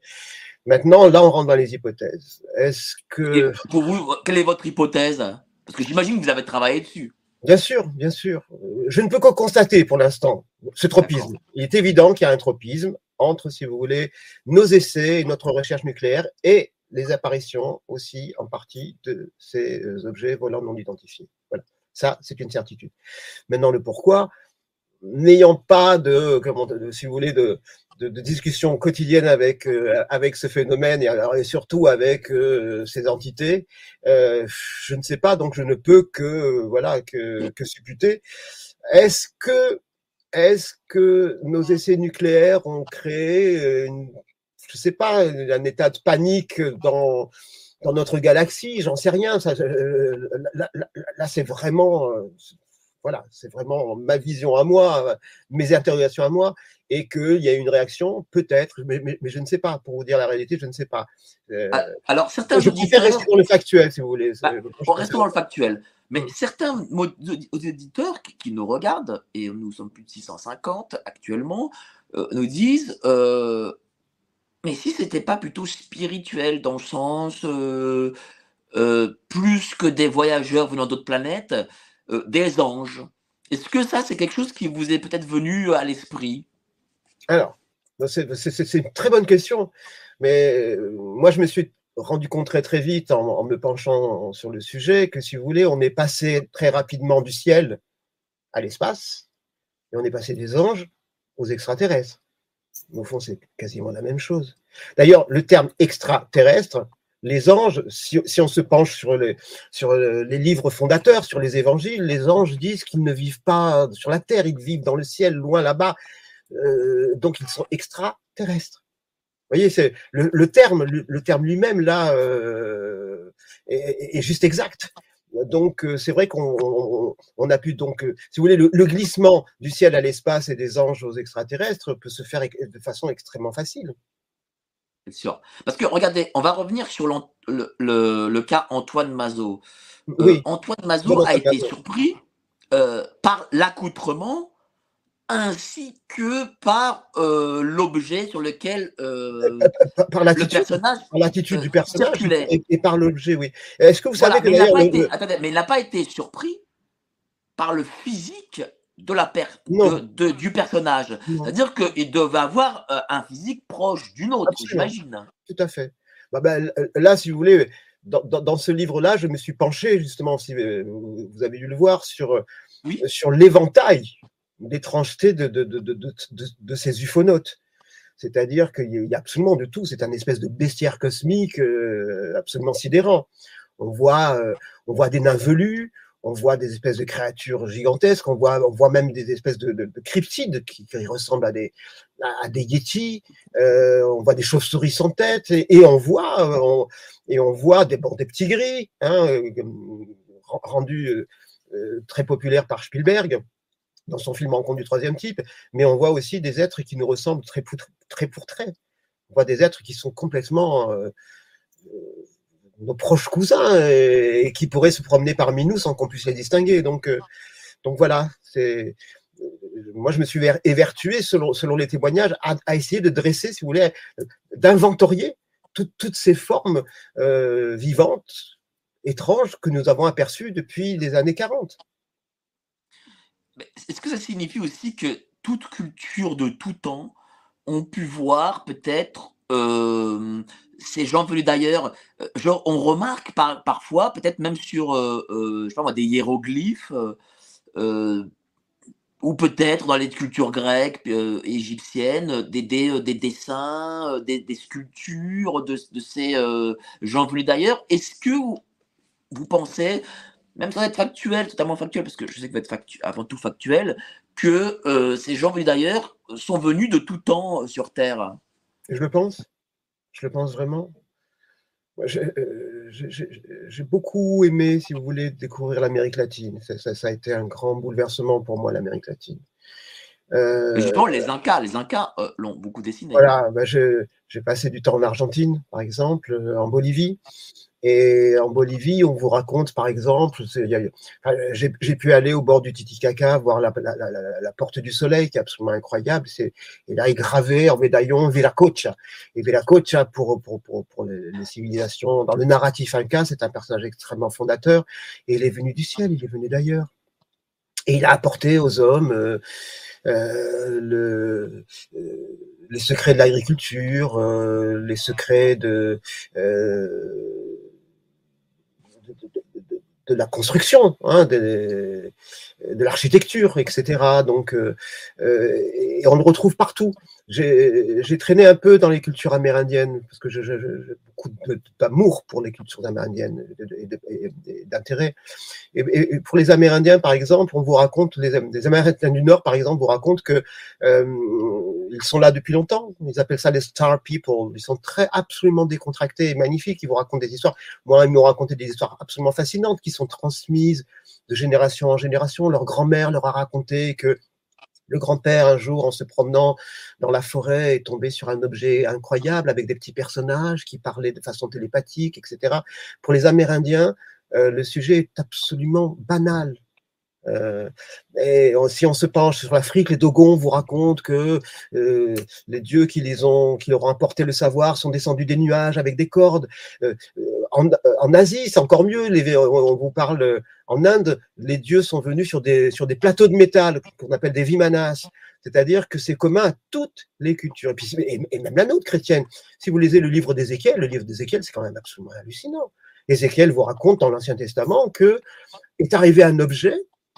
Maintenant, là, on rentre dans les hypothèses. Est-ce que. pour vous, quelle est votre hypothèse? Parce que j'imagine que vous avez travaillé dessus. Bien sûr, bien sûr. Je ne peux qu'en constater pour l'instant ce tropisme. Il est évident qu'il y a un tropisme entre, si vous voulez, nos essais et notre recherche nucléaire et les apparitions aussi en partie de ces objets volants non identifiés. Voilà. Ça, c'est une certitude. Maintenant, le pourquoi, n'ayant pas de, si vous voulez, de, discussion quotidienne avec euh, avec ce phénomène et, surtout avec euh, ces entités, euh, je ne sais pas, donc je ne peux que voilà que supputer. Est-ce que est-ce que nos essais nucléaires ont créé, une, je sais pas, un état de panique dans dans notre galaxie, j'en sais rien. Ça, euh, là, c'est vraiment, euh, voilà, c'est vraiment ma vision à moi, mes interrogations à moi, et qu'il y a une réaction, peut-être, mais, mais, je ne sais pas. Pour vous dire la réalité, je ne sais pas. Euh, ah, alors certains, je préfère rester dans le factuel, si vous voulez. Bah, on reste dans le factuel. Mais mm. certains auditeurs qui, nous regardent, et nous sommes plus de 650 actuellement, nous disent mais si c'était pas plutôt spirituel dans le sens euh, euh, plus que des voyageurs venant d'autres planètes, euh, des anges. Est-ce que ça, c'est quelque chose qui vous est peut-être venu à l'esprit? Alors, c'est une très bonne question, mais moi, je me suis rendu compte très très vite en, me penchant sur le sujet que, si vous voulez, on est passé très rapidement du ciel à l'espace et on est passé des anges aux extraterrestres. Au fond, c'est quasiment la même chose. D'ailleurs, le terme extraterrestre les anges, si, on se penche sur les, livres fondateurs, sur les évangiles, les anges disent qu'ils ne vivent pas sur la terre, ils vivent dans le ciel, loin là-bas. Euh, donc ils sont extraterrestres. Vous voyez, c'est le, terme, le, terme lui-même là euh, est, juste exact. Donc euh, c'est vrai qu'on on, a pu donc, si vous voulez, le, glissement du ciel à l'espace et des anges aux extraterrestres peut se faire de façon extrêmement facile sûr. Parce que regardez, on va revenir sur le, le, cas Antoine Mazot. Euh, oui. Antoine Mazot a été surpris euh, par l'accoutrement ainsi que par euh, l'objet sur lequel par le personnage par l'attitude du personnage et, par l'objet oui est-ce que vous savez que mais il n'a pas été surpris par le physique de la de, du personnage. C'est-à-dire qu'il devait avoir euh, un physique proche d'une autre, j'imagine. Tout à fait. Bah, bah, là, si vous voulez, dans, ce livre-là, je me suis penché, justement, si euh, vous avez dû le voir, sur, euh, sur l'éventail d'étrangeté de, ces ufonautes. C'est-à-dire qu'il y a absolument de tout. C'est un espèce de bestiaire cosmique absolument sidérant. On voit, on voit des nains velus, on voit des espèces de créatures gigantesques, on voit, on voit même des espèces de, cryptides qui, ressemblent à des, à des yétis, euh, on voit des chauves-souris sans tête, et, on voit, euh, et on voit des, des petits gris, hein, euh, rendus très populaires par Spielberg dans son film Rencontre du troisième type, mais on voit aussi des êtres qui nous ressemblent très pour très. Très. On voit des êtres qui sont complètement nos proches cousins et, qui pourraient se promener parmi nous sans qu'on puisse les distinguer. Donc, euh, donc voilà, c'est moi je me suis évertué selon, selon les témoignages à, essayer de dresser, si vous voulez, d'inventorier toutes ces formes euh, vivantes, étranges que nous avons aperçues depuis les années 40. Est-ce que ça signifie aussi que toute culture de tout temps ont pu voir peut-être euh, ces gens venus d'ailleurs, euh, genre on remarque par, parfois, peut-être même sur euh, sais pas des hiéroglyphes, ou peut-être dans les cultures grecques, égyptiennes, des, des, des dessins, des, des, sculptures de, de ces gens venus d'ailleurs. Est-ce que vous, pensez, même sans être factuel, totalement factuel, parce que je sais que vous êtes avant tout factuel, que ces gens venus d'ailleurs sont venus de tout temps sur Terre je le pense. Je le pense vraiment. Euh, j'ai beaucoup aimé, si vous voulez, découvrir l'Amérique latine. Ça, a été un grand bouleversement pour moi, l'Amérique latine. Euh, justement, les Incas, les Incas euh, l'ont beaucoup dessiné. Voilà, bah, j'ai passé du temps en Argentine, par exemple, en Bolivie. Et en Bolivie, on vous raconte, par exemple, j'ai pu aller au bord du Titicaca voir la, porte du soleil, qui est absolument incroyable. Et là est gravé en médaillon Viracocha. Et Viracocha, pour, pour, pour, les, civilisations, dans le narratif inca, c'est un personnage extrêmement fondateur. Et il est venu du ciel, il est venu d'ailleurs. Et il a apporté aux hommes euh, euh, le, euh, les secrets de l'agriculture, les secrets de de la construction, hein, de, l'architecture, etc. Donc, euh, euh, et on le retrouve partout. J'ai traîné un peu dans les cultures amérindiennes parce que j'ai beaucoup d'amour pour les cultures amérindiennes et d'intérêt. Et, pour les Amérindiens, par exemple, on vous raconte les, Amérindiens du Nord, par exemple, vous racontent que euh, ils sont là depuis longtemps. Ils appellent ça les Star People. Ils sont très absolument décontractés et magnifiques. Ils vous racontent des histoires. Moi, ils m'ont raconté des histoires absolument fascinantes qui sont transmises de génération en génération. Leur grand-mère leur a raconté que le grand-père, un jour, en se promenant dans la forêt, est tombé sur un objet incroyable avec des petits personnages qui parlaient de façon télépathique, etc. Pour les Amérindiens, euh, le sujet est absolument banal. Euh, et si on se penche sur l'Afrique, les Dogons vous racontent que euh, les dieux qui les ont, qui leur ont apporté le savoir, sont descendus des nuages avec des cordes. Euh, en, Asie, c'est encore mieux. On vous parle en Inde, les dieux sont venus sur des plateaux de métal qu'on appelle des vimanas. C'est-à-dire que c'est commun à toutes les cultures, et même la nôtre chrétienne. Si vous lisez le livre d'Ézéchiel, le livre d'Ézéchiel, c'est quand même absolument hallucinant. Ézéchiel vous raconte dans l'Ancien Testament que est arrivé un objet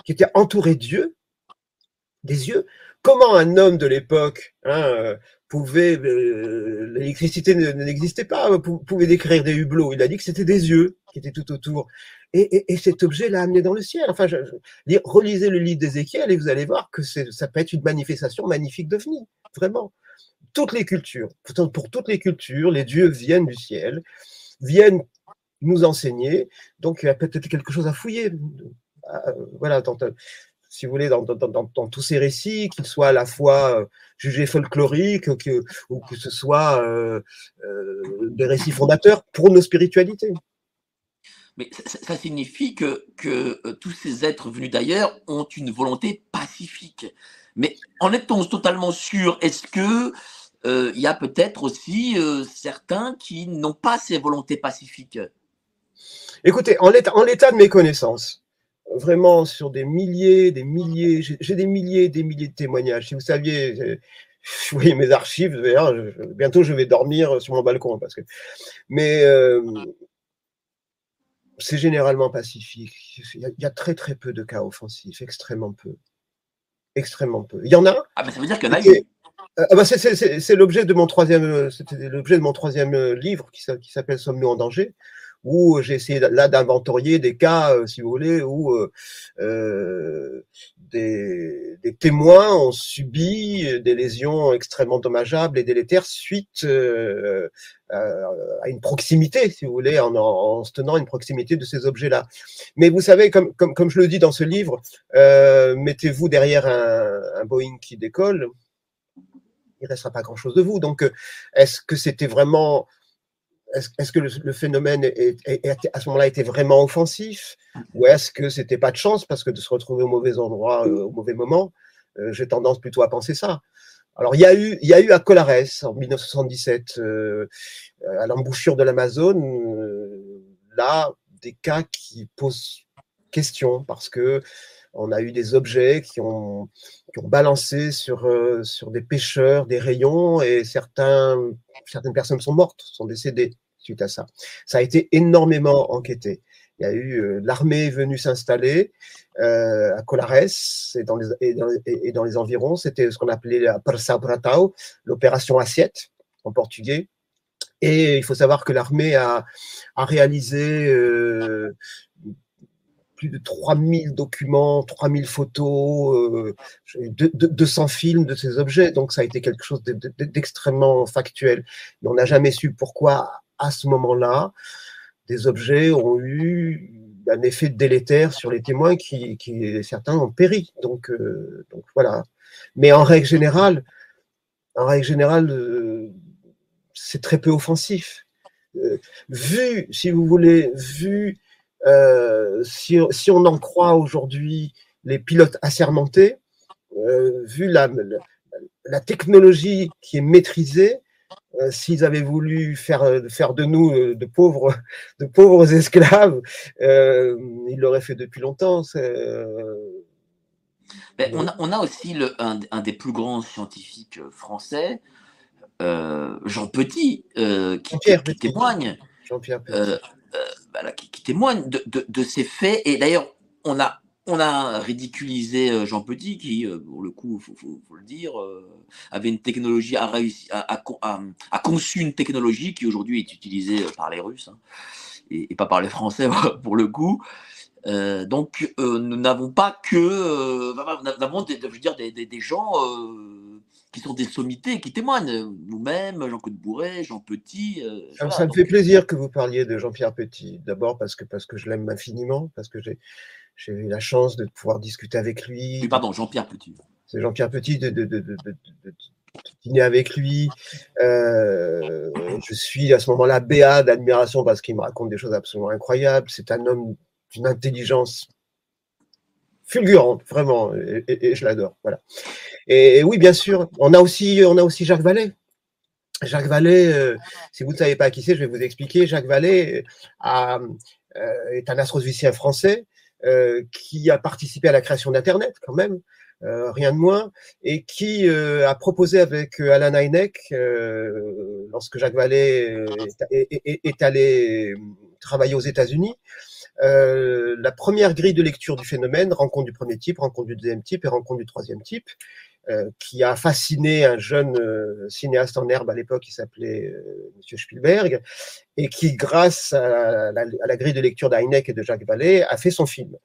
qui était entouré d'yeux, des yeux, comment un homme de l'époque hein, pouvait, l'électricité n'existait pas, pouvait décrire des hublots. Il a dit que c'était des yeux qui étaient tout autour. Et, cet objet l'a amené dans le ciel. Enfin, relisez le livre d'Ézéchiel et vous allez voir que ça peut être une manifestation magnifique d'OVNI, vraiment. Toutes les cultures, pour toutes les cultures, les dieux viennent du ciel, viennent nous enseigner. Donc, il y a peut-être quelque chose à fouiller. Euh, voilà, si vous voulez, dans, tous ces récits, qu'ils soient à la fois euh, jugés folkloriques ou que ce soit euh, des récits fondateurs pour nos spiritualités. Mais ça, signifie que, que tous ces êtres venus d'ailleurs ont une volonté pacifique. Mais en est-on totalement sûr Est-ce que il y a peut-être aussi certains qui n'ont pas ces volontés pacifiques? Écoutez, en l'état de mes connaissances, vraiment sur des milliers, des milliers, j'ai des milliers des milliers de témoignages. Si vous saviez, vous voyez mes archives, bientôt je vais dormir sur mon balcon. Parce que, mais euh, c'est généralement pacifique. Il y, a, très très peu de cas offensifs, extrêmement peu. Extrêmement peu. Il y en a. Ah, mais ça veut dire qu'il y en a eu. Euh, ah bah, c'est l'objet de mon troisième, c'était l'objet de mon troisième livre qui, qui s'appelle Sommes-nous en danger, où j'ai essayé là d'inventorier des cas, euh, si vous voulez, où euh, euh, des, des, témoins ont subi des lésions extrêmement dommageables et délétères suite euh, à une proximité, si vous voulez, en, en, se tenant à une proximité de ces objets-là. Mais vous savez, comme, comme, comme, je le dis dans ce livre, euh, mettez-vous derrière un, un Boeing qui décolle, il ne restera pas grand-chose de vous. Donc, est-ce que c'était vraiment est-ce que le, phénomène à ce moment-là était vraiment offensif ou est-ce que c'était pas de chance parce que de se retrouver au mauvais endroit euh, au mauvais moment euh, J'ai tendance plutôt à penser ça. Alors il y a eu, il y a eu à Colares en 1977, euh, à l'embouchure de l'Amazone, là des cas qui posent question parce que on a eu des objets qui ont, qui ont balancé sur, euh, sur des pêcheurs, des rayons, et certaines personnes sont mortes, sont décédées suite à ça. Ça a été énormément enquêté. Il y a eu euh, l'armée venue s'installer euh, à Colares et dans les, environs. C'était ce qu'on appelait la Persa Bratao, l'opération Assiette en portugais. Et il faut savoir que l'armée a, réalisé plus de 3000 documents, 3000 photos, euh, 200 films de ces objets. Donc ça a été quelque chose d'extrêmement factuel. Mais on n'a jamais su pourquoi, à ce moment-là, des objets ont eu un effet délétère sur les témoins qui, certains ont péri. Donc, euh, donc voilà. Mais en règle générale, en règle générale, euh, c'est très peu offensif. Euh, vu, si vous voulez, vu euh, si, si, on en croit aujourd'hui les pilotes assermentés, euh, vu la, la, technologie qui est maîtrisée, euh, s'ils avaient voulu faire, faire de nous de pauvres, de pauvres esclaves, ils l'auraient fait depuis longtemps. Ben, on, a, on, a, aussi le, un, un, des plus grands scientifiques français, Jean Petit, qui, qui, qui témoigne. Jean-Pierre Petit. Bah, qui, témoigne de, de, ces faits. Et d'ailleurs, on a, ridiculisé euh, Jean Petit, qui, euh, pour le coup, il faut, le dire, euh, avait une technologie, a, conçu une technologie qui aujourd'hui est utilisée par les Russes hein, et, pas par les Français, pour le coup. donc, nous n'avons pas que. nous avons je veux dire, des gens qui sont des sommités, qui témoignent. Nous-mêmes, Jean-Claude Bourret, Jean Petit. Euh, ça me fait plaisir que vous parliez de Jean-Pierre Petit. D'abord parce que, parce que je l'aime infiniment, parce que j'ai eu la chance de pouvoir discuter avec lui. pardon, Jean-Pierre Petit. C'est Jean-Pierre Petit de, de, de, de dîner avec lui. Euh, je suis à ce moment-là béat d'admiration parce qu'il me raconte des choses absolument incroyables. C'est un homme d'une intelligence fulgurante, vraiment, et, je l'adore. Voilà. Et, oui, bien sûr, on a aussi, on a aussi Jacques Vallée. Jacques Vallée, euh, si vous ne savez pas qui c'est, je vais vous expliquer. Jacques Vallée a, euh, est un astrophysicien français euh, qui a participé à la création d'Internet, quand même, rien de moins, et qui a proposé avec Alan Hynek, lorsque Jacques Vallée est allé travailler aux États-Unis, euh, la première grille de lecture du phénomène, rencontre du premier type, rencontre du deuxième type et rencontre du troisième type. euh, qui a fasciné un jeune cinéaste en herbe à l'époque qui s'appelait Monsieur Spielberg et qui, grâce à la, grille de lecture d'Heineck et de Jacques Vallée, a fait son film.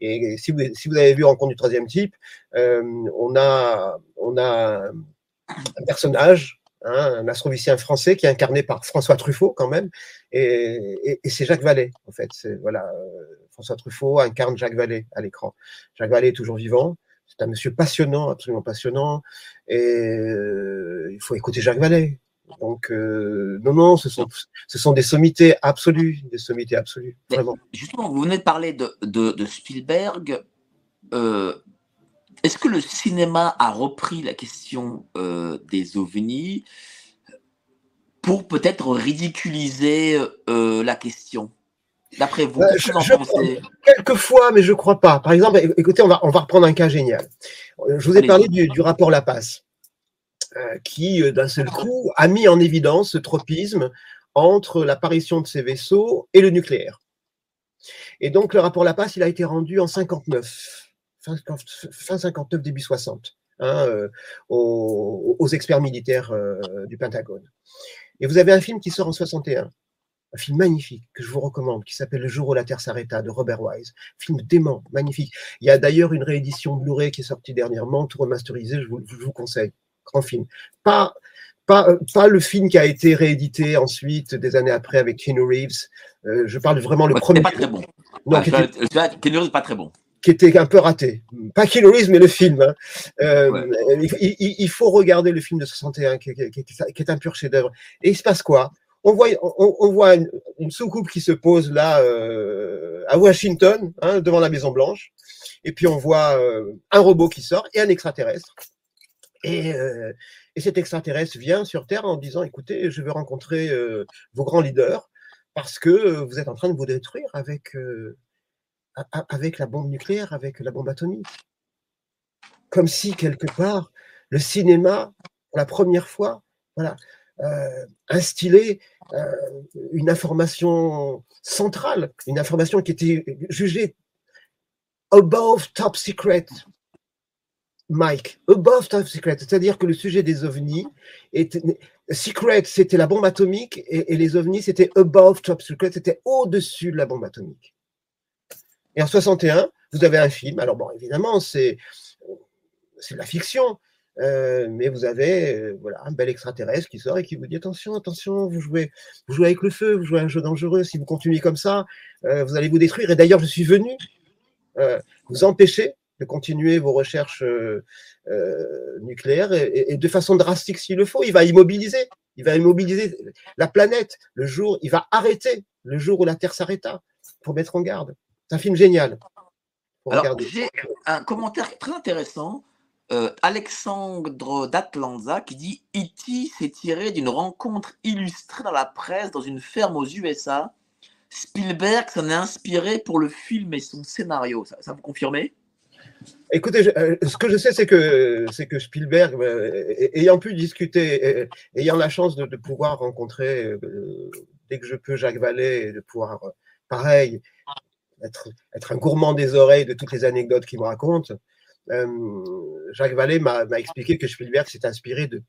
Et si vous, avez vu Rencontre du troisième type, on a un personnage Hein, un astrovicien français qui est incarné par François Truffaut quand même, et, c'est Jacques Vallée en fait. Voilà, euh, François Truffaut incarne Jacques Vallée à l'écran. Jacques Vallée est toujours vivant. C'est un monsieur passionnant, absolument passionnant, et euh, il faut écouter Jacques Vallée. Donc euh, non, non, ce sont, ce sont des sommités absolues, des sommités absolues, vraiment. justement, vous venez de parler de, de, Spielberg. Est-ce que le cinéma a repris la question euh, des ovnis pour peut-être ridiculiser euh, la question? D'après vous, qu'est-ce que vous en pensez? Quelquefois, mais je ne crois pas. Par exemple, écoutez, on va, on va reprendre un cas génial. Euh, je vous ai parlé du, rapport Lapace, qui, d'un seul coup, a mis en évidence ce tropisme entre l'apparition de ces vaisseaux et le nucléaire. Et donc, le rapport Lapace, il a été rendu en 59 fin, 59, début 60, hein, euh, aux, experts militaires euh, du Pentagone. Et vous avez un film qui sort en 61, un film magnifique que je vous recommande, qui s'appelle Le jour où la Terre s'arrêta de Robert Wise. Film dément, magnifique. Il y a d'ailleurs une réédition Blu-ray qui est sortie dernièrement, tout remasterisé, je vous, je vous conseille. Grand film. Pas, pas, pas, le film qui a été réédité ensuite, des années après, avec Keanu Reeves. Euh, je parle vraiment le premier. pas très bon. Non, ah, Keanu Reeves pas très bon qui était un peu raté. Pas Keanu mais le film. Hein. Euh, il, faut regarder le film de 61, qui, est un pur chef-d'œuvre. Et il se passe quoi? On voit, on, voit une, soucoupe qui se pose là euh, à Washington, hein, devant la Maison Blanche, et puis on voit euh, un robot qui sort et un extraterrestre. Et, et, cet extraterrestre vient sur Terre en disant "Écoutez, je veux rencontrer vos grands leaders parce que vous êtes en train de vous détruire avec avec la bombe nucléaire, avec la bombe atomique. Comme si, quelque part, le cinéma, pour la première fois, voilà, euh, instillait euh, une information centrale, une information qui était jugée above top secret. Mike, above top secret, c'est-à-dire que le sujet des ovnis était secret, c'était la bombe atomique et les ovnis c'était above top secret, c'était au-dessus de la bombe atomique. Et en 61, vous avez un film. Alors bon, évidemment, c'est c'est de la fiction, euh, mais vous avez euh, voilà un bel extraterrestre qui sort et qui vous dit attention, attention, vous jouez, vous jouez avec le feu, vous jouez un jeu dangereux. Si vous continuez comme ça, euh, vous allez vous détruire. Et d'ailleurs, je suis venu vous empêcher de continuer vos recherches nucléaires et, et, de façon drastique s'il le faut. Il va immobiliser, il va immobiliser la planète le jour, il va arrêter le jour où la Terre s'arrêta pour mettre en garde. C'est un film génial. Alors, j'ai un commentaire très intéressant. Euh, Alexandre d'Atlanza qui dit E.T. s'est tiré d'une rencontre illustrée dans la presse dans une ferme aux USA. Spielberg s'en est inspiré pour le film et son scénario. Ça, vous confirmez? Écoutez, euh, ce que je sais, c'est que, c'est que Spielberg, euh, ayant pu discuter, ayant la chance de, pouvoir rencontrer dès que je peux Jacques Vallée et de pouvoir, pareil, être, un gourmand des oreilles de toutes les anecdotes qu'il me raconte. Euh, Jacques Vallée m'a expliqué que Spielberg s'est inspiré de,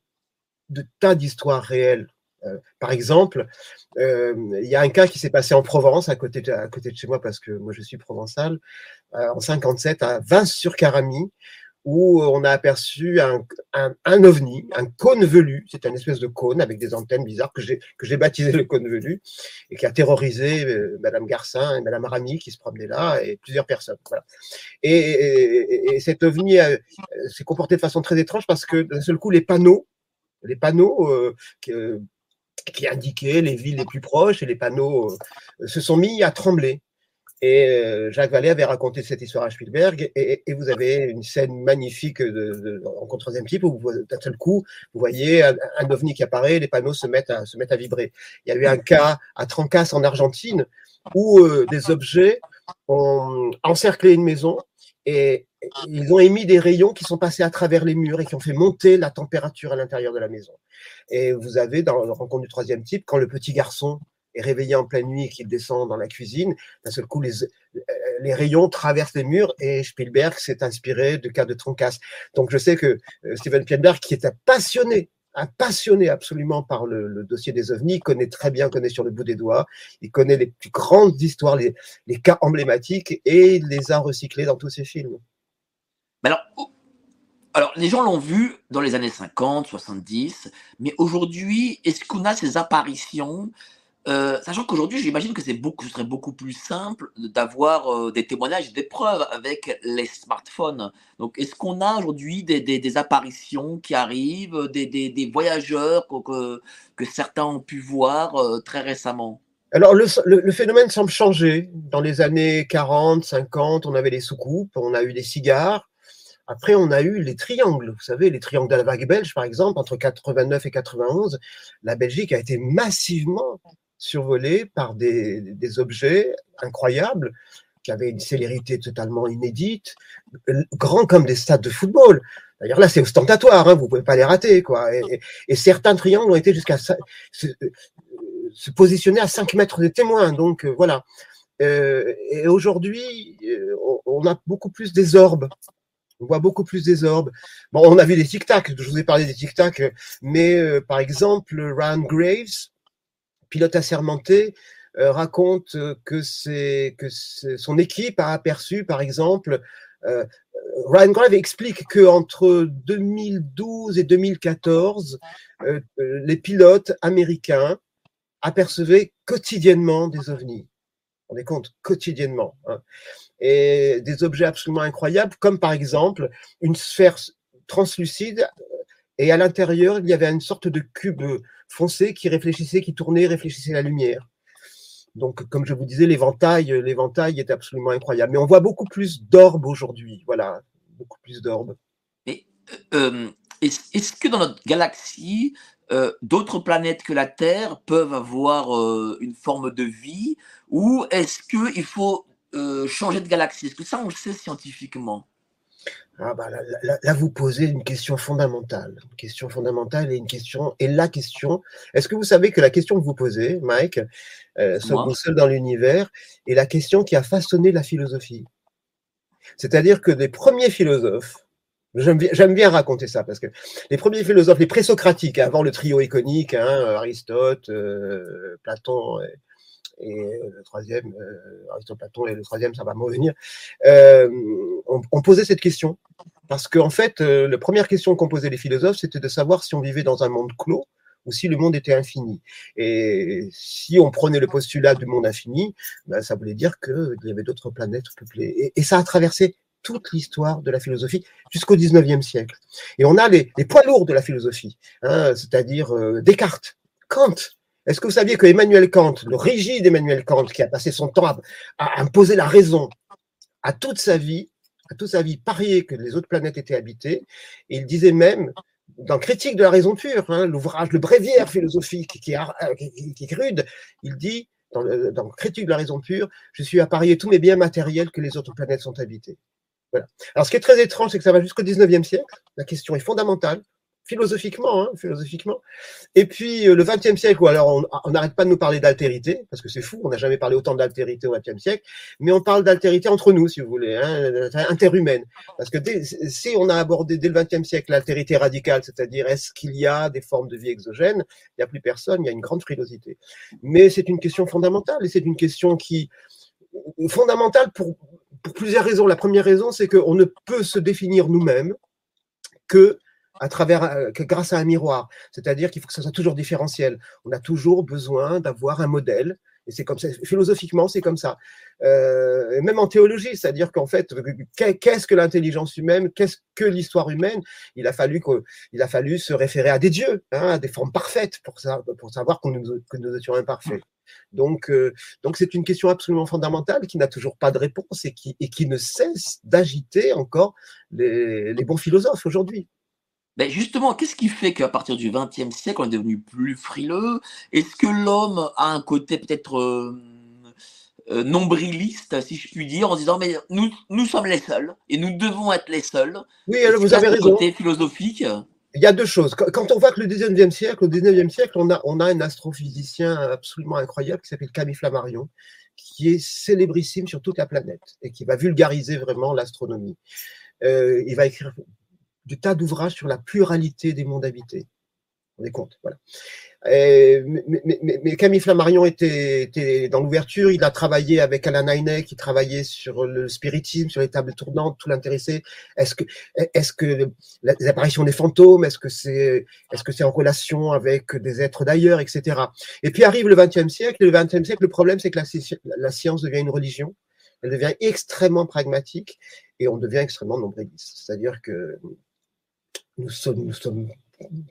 de tas d'histoires réelles. Euh, par exemple, euh, il y a un cas qui s'est passé en Provence, à côté, de, chez moi, parce que moi je suis provençal, en 57, à Vins-sur-Caramie, où on a aperçu un, un, ovni, un cône velu. C'est une espèce de cône avec des antennes bizarres que j'ai baptisé le cône velu et qui a terrorisé euh, Madame Garcin et Madame Rami qui se promenaient là et plusieurs personnes. Voilà. Et, et, cet ovni euh, s'est comporté de façon très étrange parce que d'un seul coup les panneaux, les panneaux euh, qui, qui indiquaient les villes les plus proches et les panneaux se sont mis à trembler. Et euh, Jacques Vallée avait raconté cette histoire à Spielberg, et, vous avez une scène magnifique de, en troisième type où d'un seul coup, vous voyez un, ovni qui apparaît, les panneaux se mettent à, vibrer. Il y a eu un cas à Trancas en Argentine où euh, des objets ont encerclé une maison et ils ont émis des rayons qui sont passés à travers les murs et qui ont fait monter la température à l'intérieur de la maison. Et vous avez dans le rencontre du troisième type, quand le petit garçon est réveillé en pleine nuit qu'il descend dans la cuisine, d'un seul coup, les, les rayons traversent les murs et Spielberg s'est inspiré du cas de Troncas. Donc je sais que euh, Steven Spielberg, qui est passionné, un passionné absolument par le, dossier des ovnis, connaît très bien, connaît sur le bout des doigts, il connaît les plus grandes histoires, les, les cas emblématiques et il les a recyclés dans tous ses films. alors, alors, les gens l'ont vu dans les années 50, 70, mais aujourd'hui, est-ce qu'on a ces apparitions euh, sachant qu'aujourd'hui, j'imagine que c'est beaucoup, ce serait beaucoup plus simple d'avoir euh, des témoignages, des preuves avec les smartphones. Donc, est-ce qu'on a aujourd'hui des, apparitions qui arrivent, des, voyageurs que, que, certains ont pu voir euh, très récemment? Alors, le, le, phénomène semble changer. Dans les années 40, 50, on avait les soucoupes, on a eu des cigares. Après, on a eu les triangles. Vous savez, les triangles de la vague belge, par exemple, entre 89 et 91, la Belgique a été massivement survolé par des, des, objets incroyables qui avaient une célérité totalement inédite, grands comme des stades de football. D'ailleurs, là, c'est ostentatoire, hein, vous pouvez pas les rater, quoi. Et, certains triangles ont été jusqu'à se, se, positionner à 5 mètres de témoins. Donc, euh, voilà. Euh, et aujourd'hui, euh, on a beaucoup plus des orbes. On voit beaucoup plus des orbes. Bon, on a vu des tic-tac. Je vous ai parlé des tic-tac, mais par exemple, Ryan Graves, pilote assermenté, euh, raconte que, c'est, que son équipe a aperçu, par exemple, euh, Ryan Grave explique que entre 2012 et 2014, euh, les pilotes américains apercevaient quotidiennement des ovnis. On est compte quotidiennement. Hein. Et des objets absolument incroyables, comme par exemple une sphère translucide et à l'intérieur, il y avait une sorte de cube foncé qui réfléchissait, qui tournait, réfléchissait la lumière. Donc, comme je vous disais, l'éventail, l'éventail est absolument incroyable. Mais on voit beaucoup plus d'orbes aujourd'hui. Voilà, beaucoup plus d'orbes. Mais euh, est-ce que dans notre galaxie, euh, d'autres planètes que la Terre peuvent avoir euh, une forme de vie? Ou est-ce qu'il faut changer de galaxie? Est-ce que ça, on le sait scientifiquement? Ah bah là, vous posez une question fondamentale, une question fondamentale et une question et la question. Est-ce que vous savez que la question que vous posez, Mike, euh, sommes seul dans l'univers, est la question qui a façonné la philosophie. C'est-à-dire que les premiers philosophes, j'aime bien, bien, raconter ça parce que les premiers philosophes, les présocratiques, avant le trio iconique, hein, Aristote, euh, Platon et le troisième, euh, Aristote Platon et le troisième, ça va me revenir, euh, on, posait cette question. Parce qu'en en fait, euh, la première question qu'on posait les philosophes, c'était de savoir si on vivait dans un monde clos ou si le monde était infini. Et si on prenait le postulat du monde infini, ben, ça voulait dire qu'il y avait d'autres planètes peuplées. Et, ça a traversé toute l'histoire de la philosophie jusqu'au 19e siècle. Et on a les, poids lourds de la philosophie, hein, c'est-à-dire Descartes, Kant, est-ce que vous saviez que Emmanuel Kant, le rigide Emmanuel Kant, qui a passé son temps à, imposer la raison à toute sa vie, à toute sa vie, parier que les autres planètes étaient habitées, il disait même, dans Critique de la raison pure, hein, l'ouvrage, le bréviaire philosophique qui est, rude, il dit, dans, dans, Critique de la raison pure, je suis à parier tous mes biens matériels que les autres planètes sont habitées. Voilà. Alors, ce qui est très étrange, c'est que ça va jusqu'au 19e siècle. La question est fondamentale philosophiquement, hein, philosophiquement. Et puis euh, le XXe siècle, où alors on n'arrête pas de nous parler d'altérité, parce que c'est fou, on n'a jamais parlé autant d'altérité au XXe siècle, mais on parle d'altérité entre nous, si vous voulez, hein, interhumaine. Parce que si on a abordé dès le XXe siècle l'altérité radicale, c'est-à-dire est-ce qu'il y a des formes de vie exogènes, il n'y a plus personne, il y a une grande frilosité. Mais c'est une question fondamentale, et c'est une question qui fondamentale pour, pour plusieurs raisons. La première raison, c'est qu'on ne peut se définir nous-mêmes que à travers, euh, grâce à un miroir. C'est-à-dire qu'il faut que ça soit toujours différentiel. On a toujours besoin d'avoir un modèle. Et c'est comme ça, philosophiquement, c'est comme ça. Euh, même en théologie, c'est-à-dire qu'en fait, qu'est-ce que l'intelligence humaine, qu'est-ce que l'histoire humaine? Il a fallu il a fallu se référer à des dieux, hein, à des formes parfaites pour, ça, pour savoir que nous, que nous étions imparfaits. Donc, euh, donc c'est une question absolument fondamentale qui n'a toujours pas de réponse et qui, et qui ne cesse d'agiter encore les, les bons philosophes aujourd'hui. Ben justement, qu'est-ce qui fait qu'à partir du XXe siècle, on est devenu plus frileux? Est-ce que l'homme a un côté peut-être euh, euh, nombriliste, si je puis dire, en disant mais nous, nous sommes les seuls et nous devons être les seuls? Oui, vous avez raison. Côté philosophique? Il y a deux choses. Quand on voit que le 19e siècle, au 19e siècle, on a, on a un astrophysicien absolument incroyable qui s'appelle Camille Flammarion, qui est célébrissime sur toute la planète et qui va vulgariser vraiment l'astronomie. Euh, il va écrire du tas d'ouvrages sur la pluralité des mondes habités. On est compte, voilà. Et, mais, Camille Flammarion était, dans l'ouverture. Il a travaillé avec Alan Hynek, qui travaillait sur le spiritisme, sur les tables tournantes, tout l'intéressé. Est-ce que, est-ce que les apparitions des fantômes, est-ce que c'est, est-ce que c'est en relation avec des êtres d'ailleurs, etc. Et puis arrive le XXe siècle. Et le XXe siècle, le problème, c'est que la, la science devient une religion. Elle devient extrêmement pragmatique et on devient extrêmement nombriliste. C'est-à-dire que nous sommes, nous sommes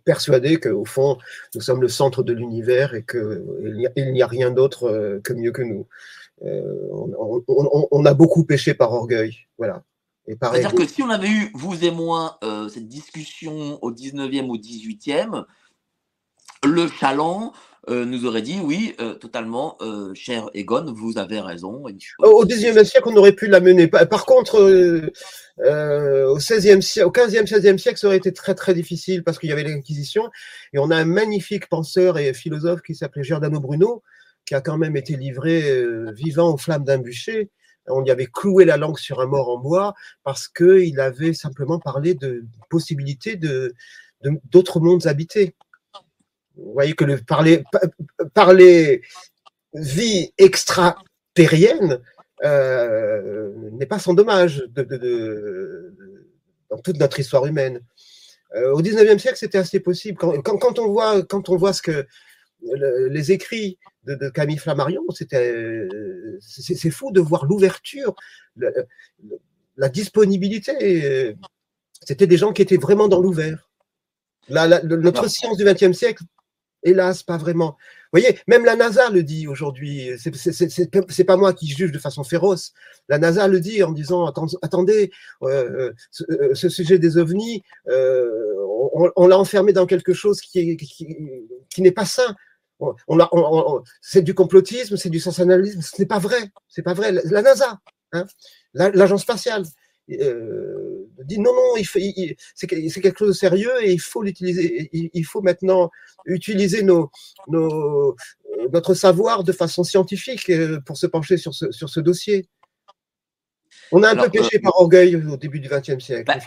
persuadés qu'au fond, nous sommes le centre de l'univers et qu'il n'y a, rien d'autre euh, que mieux que nous. Euh, on, a beaucoup péché par orgueil. Voilà. C'est-à-dire que si on avait eu, vous et moi, euh, cette discussion au 19e ou 18e, le chaland nous aurait dit oui, totalement, cher Egon, vous avez raison. Au 19e siècle, on aurait pu la mener. Par contre, euh, au 16e siècle, au 15e, 16e siècle, ça aurait été très très difficile parce qu'il y avait l'Inquisition. Et on a un magnifique penseur et philosophe qui s'appelait Giordano Bruno, qui a quand même été livré euh, vivant aux flammes d'un bûcher. On y avait cloué la langue sur un mort en bois parce qu'il avait simplement parlé de possibilités de d'autres mondes habités. Vous voyez que le parler, parler vie extraterrienne, euh, n'est pas sans dommage de, dans toute notre histoire humaine. Euh, au 19e siècle, c'était assez possible. Quand, quand, on voit, quand on voit ce que les écrits de, Camille Flammarion, c'était, c'est fou de voir l'ouverture, la, disponibilité. C'était des gens qui étaient vraiment dans l'ouvert. notre science du XXe siècle, hélas, pas vraiment voyez, même la NASA le dit aujourd'hui. C'est pas moi qui juge de façon féroce. La NASA le dit en disant attendez, euh, euh, ce, sujet des ovnis, euh, on, l'a enfermé dans quelque chose qui n'est pas sain. C'est du complotisme, c'est du sensationnalisme. Ce n'est pas vrai. C'est pas vrai. La, NASA, hein, l'agence spatiale. Euh, dit non, non, il, c'est quelque chose de sérieux et il faut l'utiliser. Il, faut maintenant utiliser nos, nos, notre savoir de façon scientifique euh, pour se pencher sur ce, sur ce dossier. On a un peu péché euh, par orgueil au début du XXe siècle. Bah,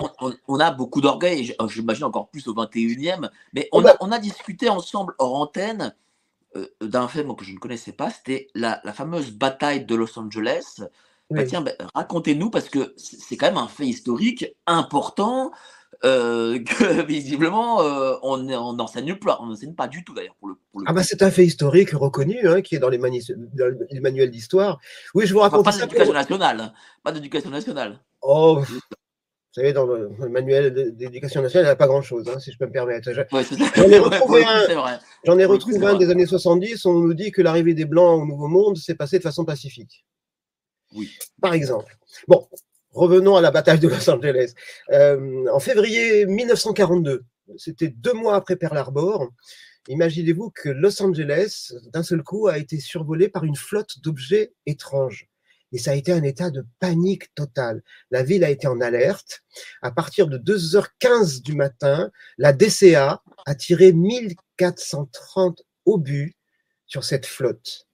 on, a beaucoup d'orgueil, j'imagine encore plus au XXIe, mais on, a, on a discuté ensemble hors antenne d'un fait que je ne connaissais pas, c'était la, la, fameuse bataille de Los Angeles bah, tiens, bah, racontez-nous, parce que c'est quand même un fait historique important euh, que visiblement euh, on n'enseigne pas, on n'enseigne pas du tout d'ailleurs pour le, Ah bah c'est un fait historique reconnu hein, qui est dans les, manuels d'histoire. Oui, je vous raconte. pas d'éducation nationale, hein. pas d'éducation nationale. Oh, vous savez, dans le, manuel d'éducation nationale, il n'y a pas grand-chose, hein, si je peux me permettre. J'en ai retrouvé un, ai retrouvé un des années 70. On nous dit que l'arrivée des Blancs au Nouveau Monde s'est passée de façon pacifique. Par exemple. Revenons à la bataille de Los Angeles. Euh, en février 1942, c'était deux mois après Pearl Harbor, imaginez-vous que Los Angeles, d'un seul coup, a été survolé par une flotte d'objets étranges. Et ça a été un état de panique totale. La ville a été en alerte. À partir de 2h15 du matin, la DCA a tiré 1430 obus sur cette flotte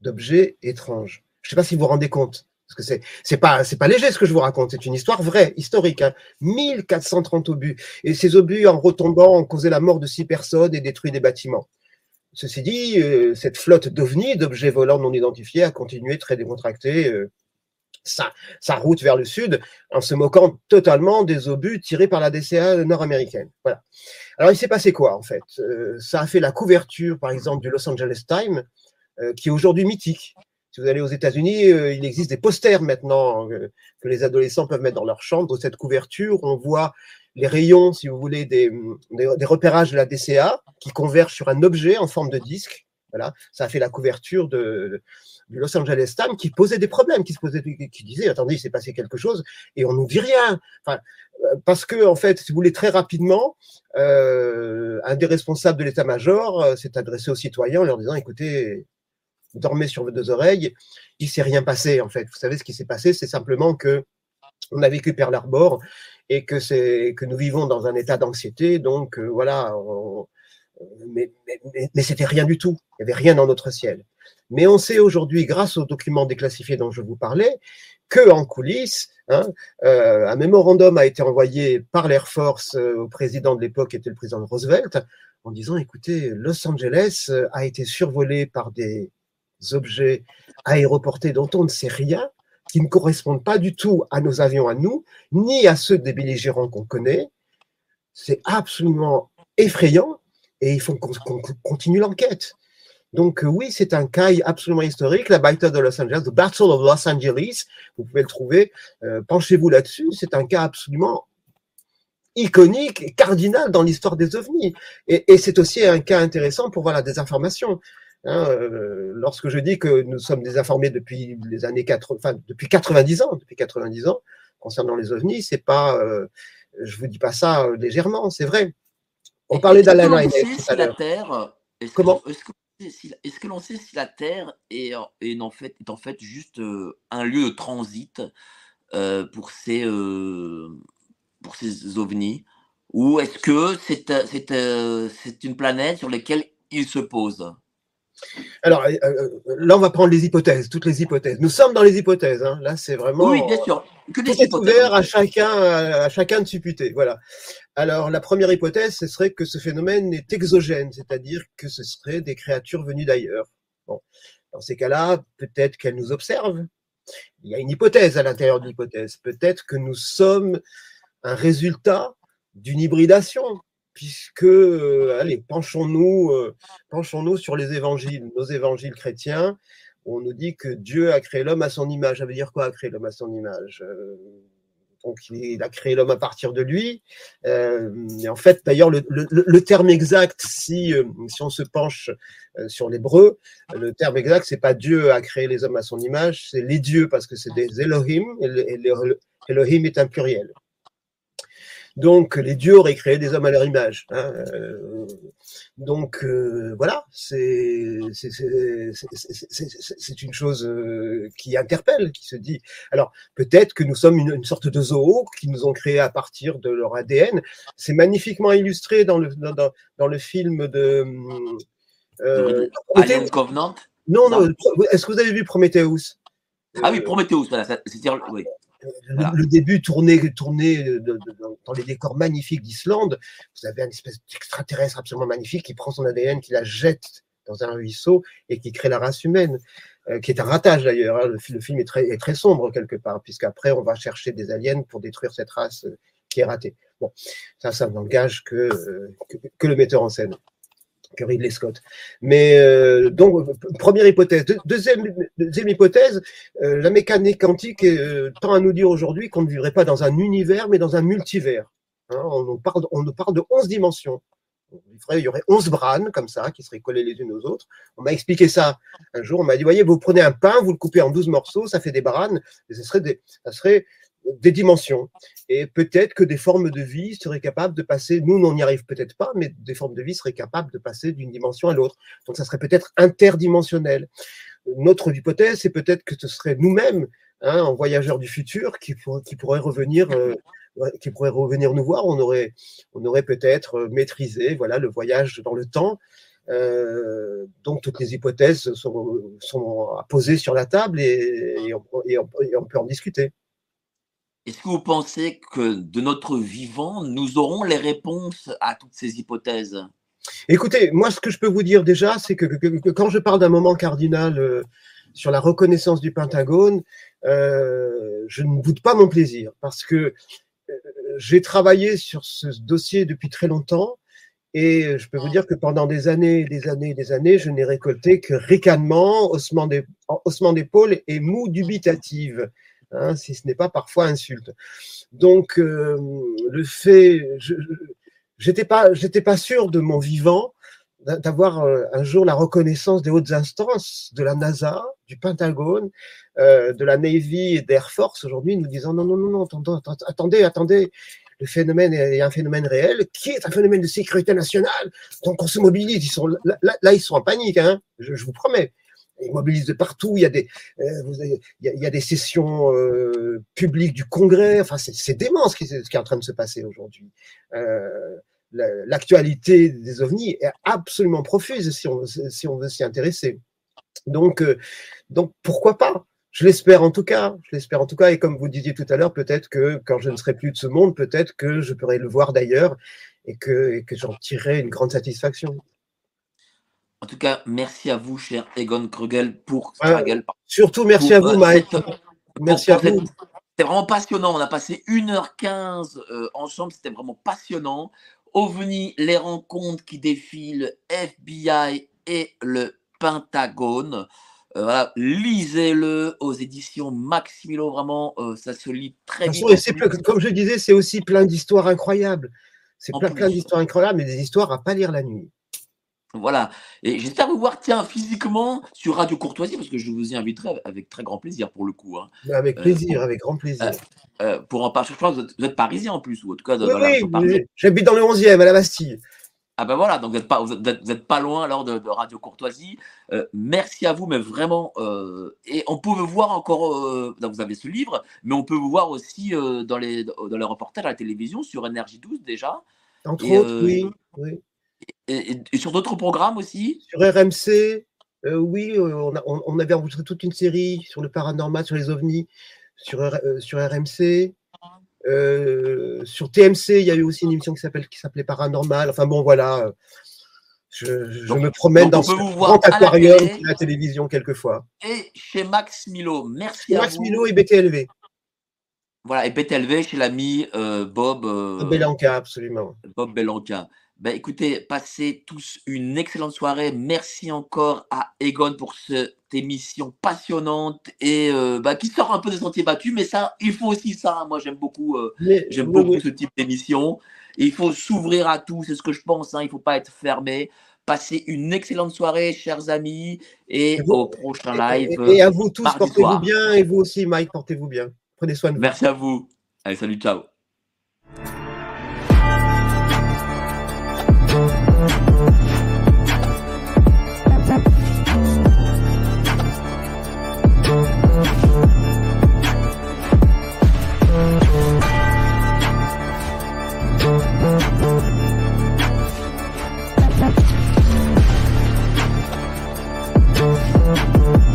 d'objets étranges. Je ne sais pas si vous vous rendez compte. Parce que c'est c'est pas léger ce que je vous raconte, c'est une histoire vraie, historique. Hein. 1430 obus et ces obus en retombant ont causé la mort de six personnes et détruit des bâtiments. Ceci dit, euh, cette flotte d'ovnis, d'objets volants non identifiés, a continué très décontractée euh, sa, sa, route vers le sud en se moquant totalement des obus tirés par la DCA nord-américaine. Voilà. Alors il s'est passé quoi en fait? Euh, Ça a fait la couverture, par exemple, du Los Angeles Times, qui est aujourd'hui mythique. Si vous allez aux États-Unis, euh, il existe des posters maintenant euh, que les adolescents peuvent mettre dans leur chambre. Cette couverture, on voit les rayons, si vous voulez, des, repérages de la DCA qui convergent sur un objet en forme de disque. Voilà, ça a fait la couverture de, du Los Angeles Times qui posait des problèmes, qui se posait, qui disait attendez, il s'est passé quelque chose et on nous dit rien. Euh, parce que en fait, si vous voulez très rapidement, un des responsables de l'état-major s'est adressé aux citoyens en leur disant écoutez, dormez sur vos deux oreilles, il s'est rien passé en fait. Vous savez ce qui s'est passé, c'est simplement que on a vécu Pearl Harbor et que que nous vivons dans un état d'anxiété. Donc euh, voilà, mais, mais, c'était rien du tout. Il n'y avait rien dans notre ciel. Mais on sait aujourd'hui, grâce aux documents déclassifiés dont je vous parlais, que en coulisses, hein, euh, un mémorandum a été envoyé par l'Air Force euh, au président de l'époque, qui était le président Roosevelt, en disant écoutez, Los Angeles a été survolé par des objets aéroportés dont on ne sait rien, qui ne correspondent pas du tout à nos avions à nous, ni à ceux des belligérants qu'on connaît. C'est absolument effrayant et il faut qu'on continue l'enquête. Donc euh, oui, c'est un cas absolument historique, la bataille de Los Angeles, the Battle of Los Angeles, vous pouvez le trouver, euh, penchez-vous là-dessus, c'est un cas absolument iconique et cardinal dans l'histoire des ovnis. Et, c'est aussi un cas intéressant pour voir la désinformation. Hein, euh, lorsque je dis que nous sommes désinformés depuis les années 80, enfin depuis 90 ans, depuis 90 ans concernant les ovnis, c'est pas, je vous dis pas ça légèrement, c'est vrai. On parlait d'Alan la Terre, Comment? est-ce que l'on sait si la Terre est, en, fait, est en fait juste euh, un lieu de transit euh, pour, ces, euh, pour ces ovnis? Ou est-ce que c'est c'est une planète sur laquelle ils se posent alors là, on va prendre les hypothèses, toutes les hypothèses. Nous sommes dans les hypothèses. Hein. Là, c'est vraiment. Oui, bien sûr. Que des ouvert à chacun, à chacun de supputer. Voilà. Alors, la première hypothèse, ce serait que ce phénomène est exogène, c'est-à-dire que ce serait des créatures venues d'ailleurs. Bon. Dans ces cas-là, peut-être qu'elles nous observent. Il y a une hypothèse à l'intérieur de l'hypothèse. Peut-être que nous sommes un résultat d'une hybridation, puisque, euh, allez, penchons-nous, euh, penchons-nous sur les évangiles, nos évangiles chrétiens. On nous dit que Dieu a créé l'homme à son image. Ça veut dire quoi, a créé l'homme à son image euh, donc il a créé l'homme à partir de lui. Euh, et en fait, d'ailleurs, le, terme exact, si, on se penche sur l'hébreu, le terme exact, c'est pas Dieu a créé les hommes à son image, c'est les dieux parce que c'est des Elohim, et Elohim est un pluriel. Donc les dieux auraient créé des hommes à leur image. Hein, donc euh, voilà, c'est une chose euh, qui interpelle, qui se dit. Alors peut-être que nous sommes une, sorte de zoo qui nous ont créé à partir de leur ADN. C'est magnifiquement illustré dans le dans, dans le film de euh, Alien Covenant? Non, non. Est-ce que vous avez vu Prometheus? Ah oui, Prometheus. Voilà, c'est dire le, début tourné, tourné dans les décors magnifiques d'Islande. Vous avez un espèce d'extraterrestre absolument magnifique qui prend son ADN, qui la jette dans un ruisseau et qui crée la race humaine, euh, qui est un ratage d'ailleurs. Hein. Le, film est très, sombre quelque part, puisqu'après on va chercher des aliens pour détruire cette race euh, qui est ratée. Bon, ça, ça n'engage que, euh, que le metteur en scène que Ridley Scott. Mais euh, donc, première hypothèse. deuxième, hypothèse, euh, la mécanique quantique euh, tend à nous dire aujourd'hui qu'on ne vivrait pas dans un univers, mais dans un multivers. Hein, on, nous parle, on parle de 11 dimensions. Il, y aurait 11 branes comme ça, qui seraient collées les unes aux autres. On m'a expliqué ça un jour. On m'a dit, voyez, vous prenez un pain, vous le coupez en 12 morceaux, ça fait des branes, et serait ça serait des dimensions. Et peut-être que des formes de vie seraient capables de passer, nous, on n'y arrive peut-être pas, mais des formes de vie seraient capables de passer d'une dimension à l'autre. Donc ça serait peut-être interdimensionnel. Notre hypothèse, c'est peut-être que ce serait nous-mêmes, hein, en voyageurs du futur, qui, pour, qui pourraient revenir. Euh, qui revenir nous voir, on aurait, on aurait peut-être maîtrisé voilà, le voyage dans le temps. Euh, donc toutes les hypothèses sont, sont posées sur la table et on peut en discuter. Est-ce que vous pensez que de notre vivant, nous aurons les réponses à toutes ces hypothèses? Écoutez, moi, ce que je peux vous dire déjà, c'est que, quand je parle d'un moment cardinal euh, sur la reconnaissance du Pentagone, euh, je ne boude pas mon plaisir parce que euh, j'ai travaillé sur ce dossier depuis très longtemps et je peux vous dire que pendant des années, des années, des années, je n'ai récolté que ricanement, haussement d'épaule et moue dubitative. Hein, si ce n'est pas parfois insulte. Donc, euh, le fait, j'étais pas, j'étais pas sûr de mon vivant d'avoir euh, un jour la reconnaissance des hautes instances de la NASA, du Pentagone, euh, de la Navy et d'Air Force aujourd'hui, nous disant non, non, non, non, attendez, attendez, le phénomène est un phénomène réel, qui est un phénomène de sécurité nationale. Donc on se mobilise. Ils sont là, ils sont en panique. Hein, je vous promets ils mobilisent de partout. Il y a des, euh, il, y a, des sessions euh, publiques du Congrès. Enfin, c'est dément ce qui, ce qui, est en train de se passer aujourd'hui. Euh, l'actualité des ovnis est absolument profuse si on, si on veut s'y intéresser. Donc, euh, donc pourquoi pas? Je l'espère en tout cas. Je l'espère en tout cas. Et comme vous disiez tout à l'heure, peut-être que quand je ne serai plus de ce monde, peut-être que je pourrai le voir d'ailleurs et que, et que j'en tirerai une grande satisfaction. En tout cas, merci à vous, cher Egon Krugel, pour Surtout merci à vous, euh, Mike. merci à vous. C'était vraiment passionnant. On a passé 1h15 euh, ensemble. C'était vraiment passionnant. OVNI, les rencontres qui défilent, FBI et le Pentagone. Euh, voilà, lisez-le aux éditions Maximilo, vraiment, euh, ça se lit très bien. comme je disais, c'est aussi plein d'histoires incroyables. C'est plein, plein d'histoires incroyables, mais des histoires à pas lire la nuit. Voilà. Et j'espère vous voir, tiens, physiquement sur Radio Courtoisie, parce que je vous y inviterai avec très grand plaisir pour le coup. Hein. Avec euh, plaisir, avec grand plaisir. pour en parler, je crois que vous êtes, parisien en plus, ou en tout cas oui, J'habite dans le 11e, à la Bastille. Ah ben voilà, donc vous n'êtes pas, vous êtes, pas loin alors de, Radio Courtoisie. Euh, merci à vous, mais vraiment. Euh, et on peut vous voir encore, euh, vous avez ce livre, mais on peut vous voir aussi dans, les, dans les reportages à la télévision sur Énergie 12 déjà. Entre autres, oui. oui. Et, sur d'autres programmes aussi? Sur RMC, oui, on, on, avait enregistré toute une série sur le paranormal, sur les ovnis, sur, sur RMC. Euh, sur TMC, il y a eu aussi une émission qui s'appelle qui s'appelait Paranormal. Enfin bon, voilà. Je, me promène dans ce grand aquarium de la télévision quelquefois. Et chez Max Milo, merci à Max Milo et BTLV. Voilà, et BTLV chez l'ami euh, Bob. Euh, Belanca, absolument. Bob Belanca. Ben, écoutez, passez tous une excellente soirée. Merci encore à Egon pour cette émission passionnante et euh, bah, qui sort un peu des sentiers battus, mais ça, il faut aussi ça. Moi, j'aime beaucoup, euh, j'aime beaucoup ce type d'émission. Il faut s'ouvrir à tout, c'est ce que je pense. Hein. il ne faut pas être fermé. Passez une excellente soirée, chers amis, et, au prochain live. Et, à vous tous, portez-vous bien, et vous aussi, Mike, portez-vous bien. Prenez soin de vous. Merci à vous. Allez, salut, ciao.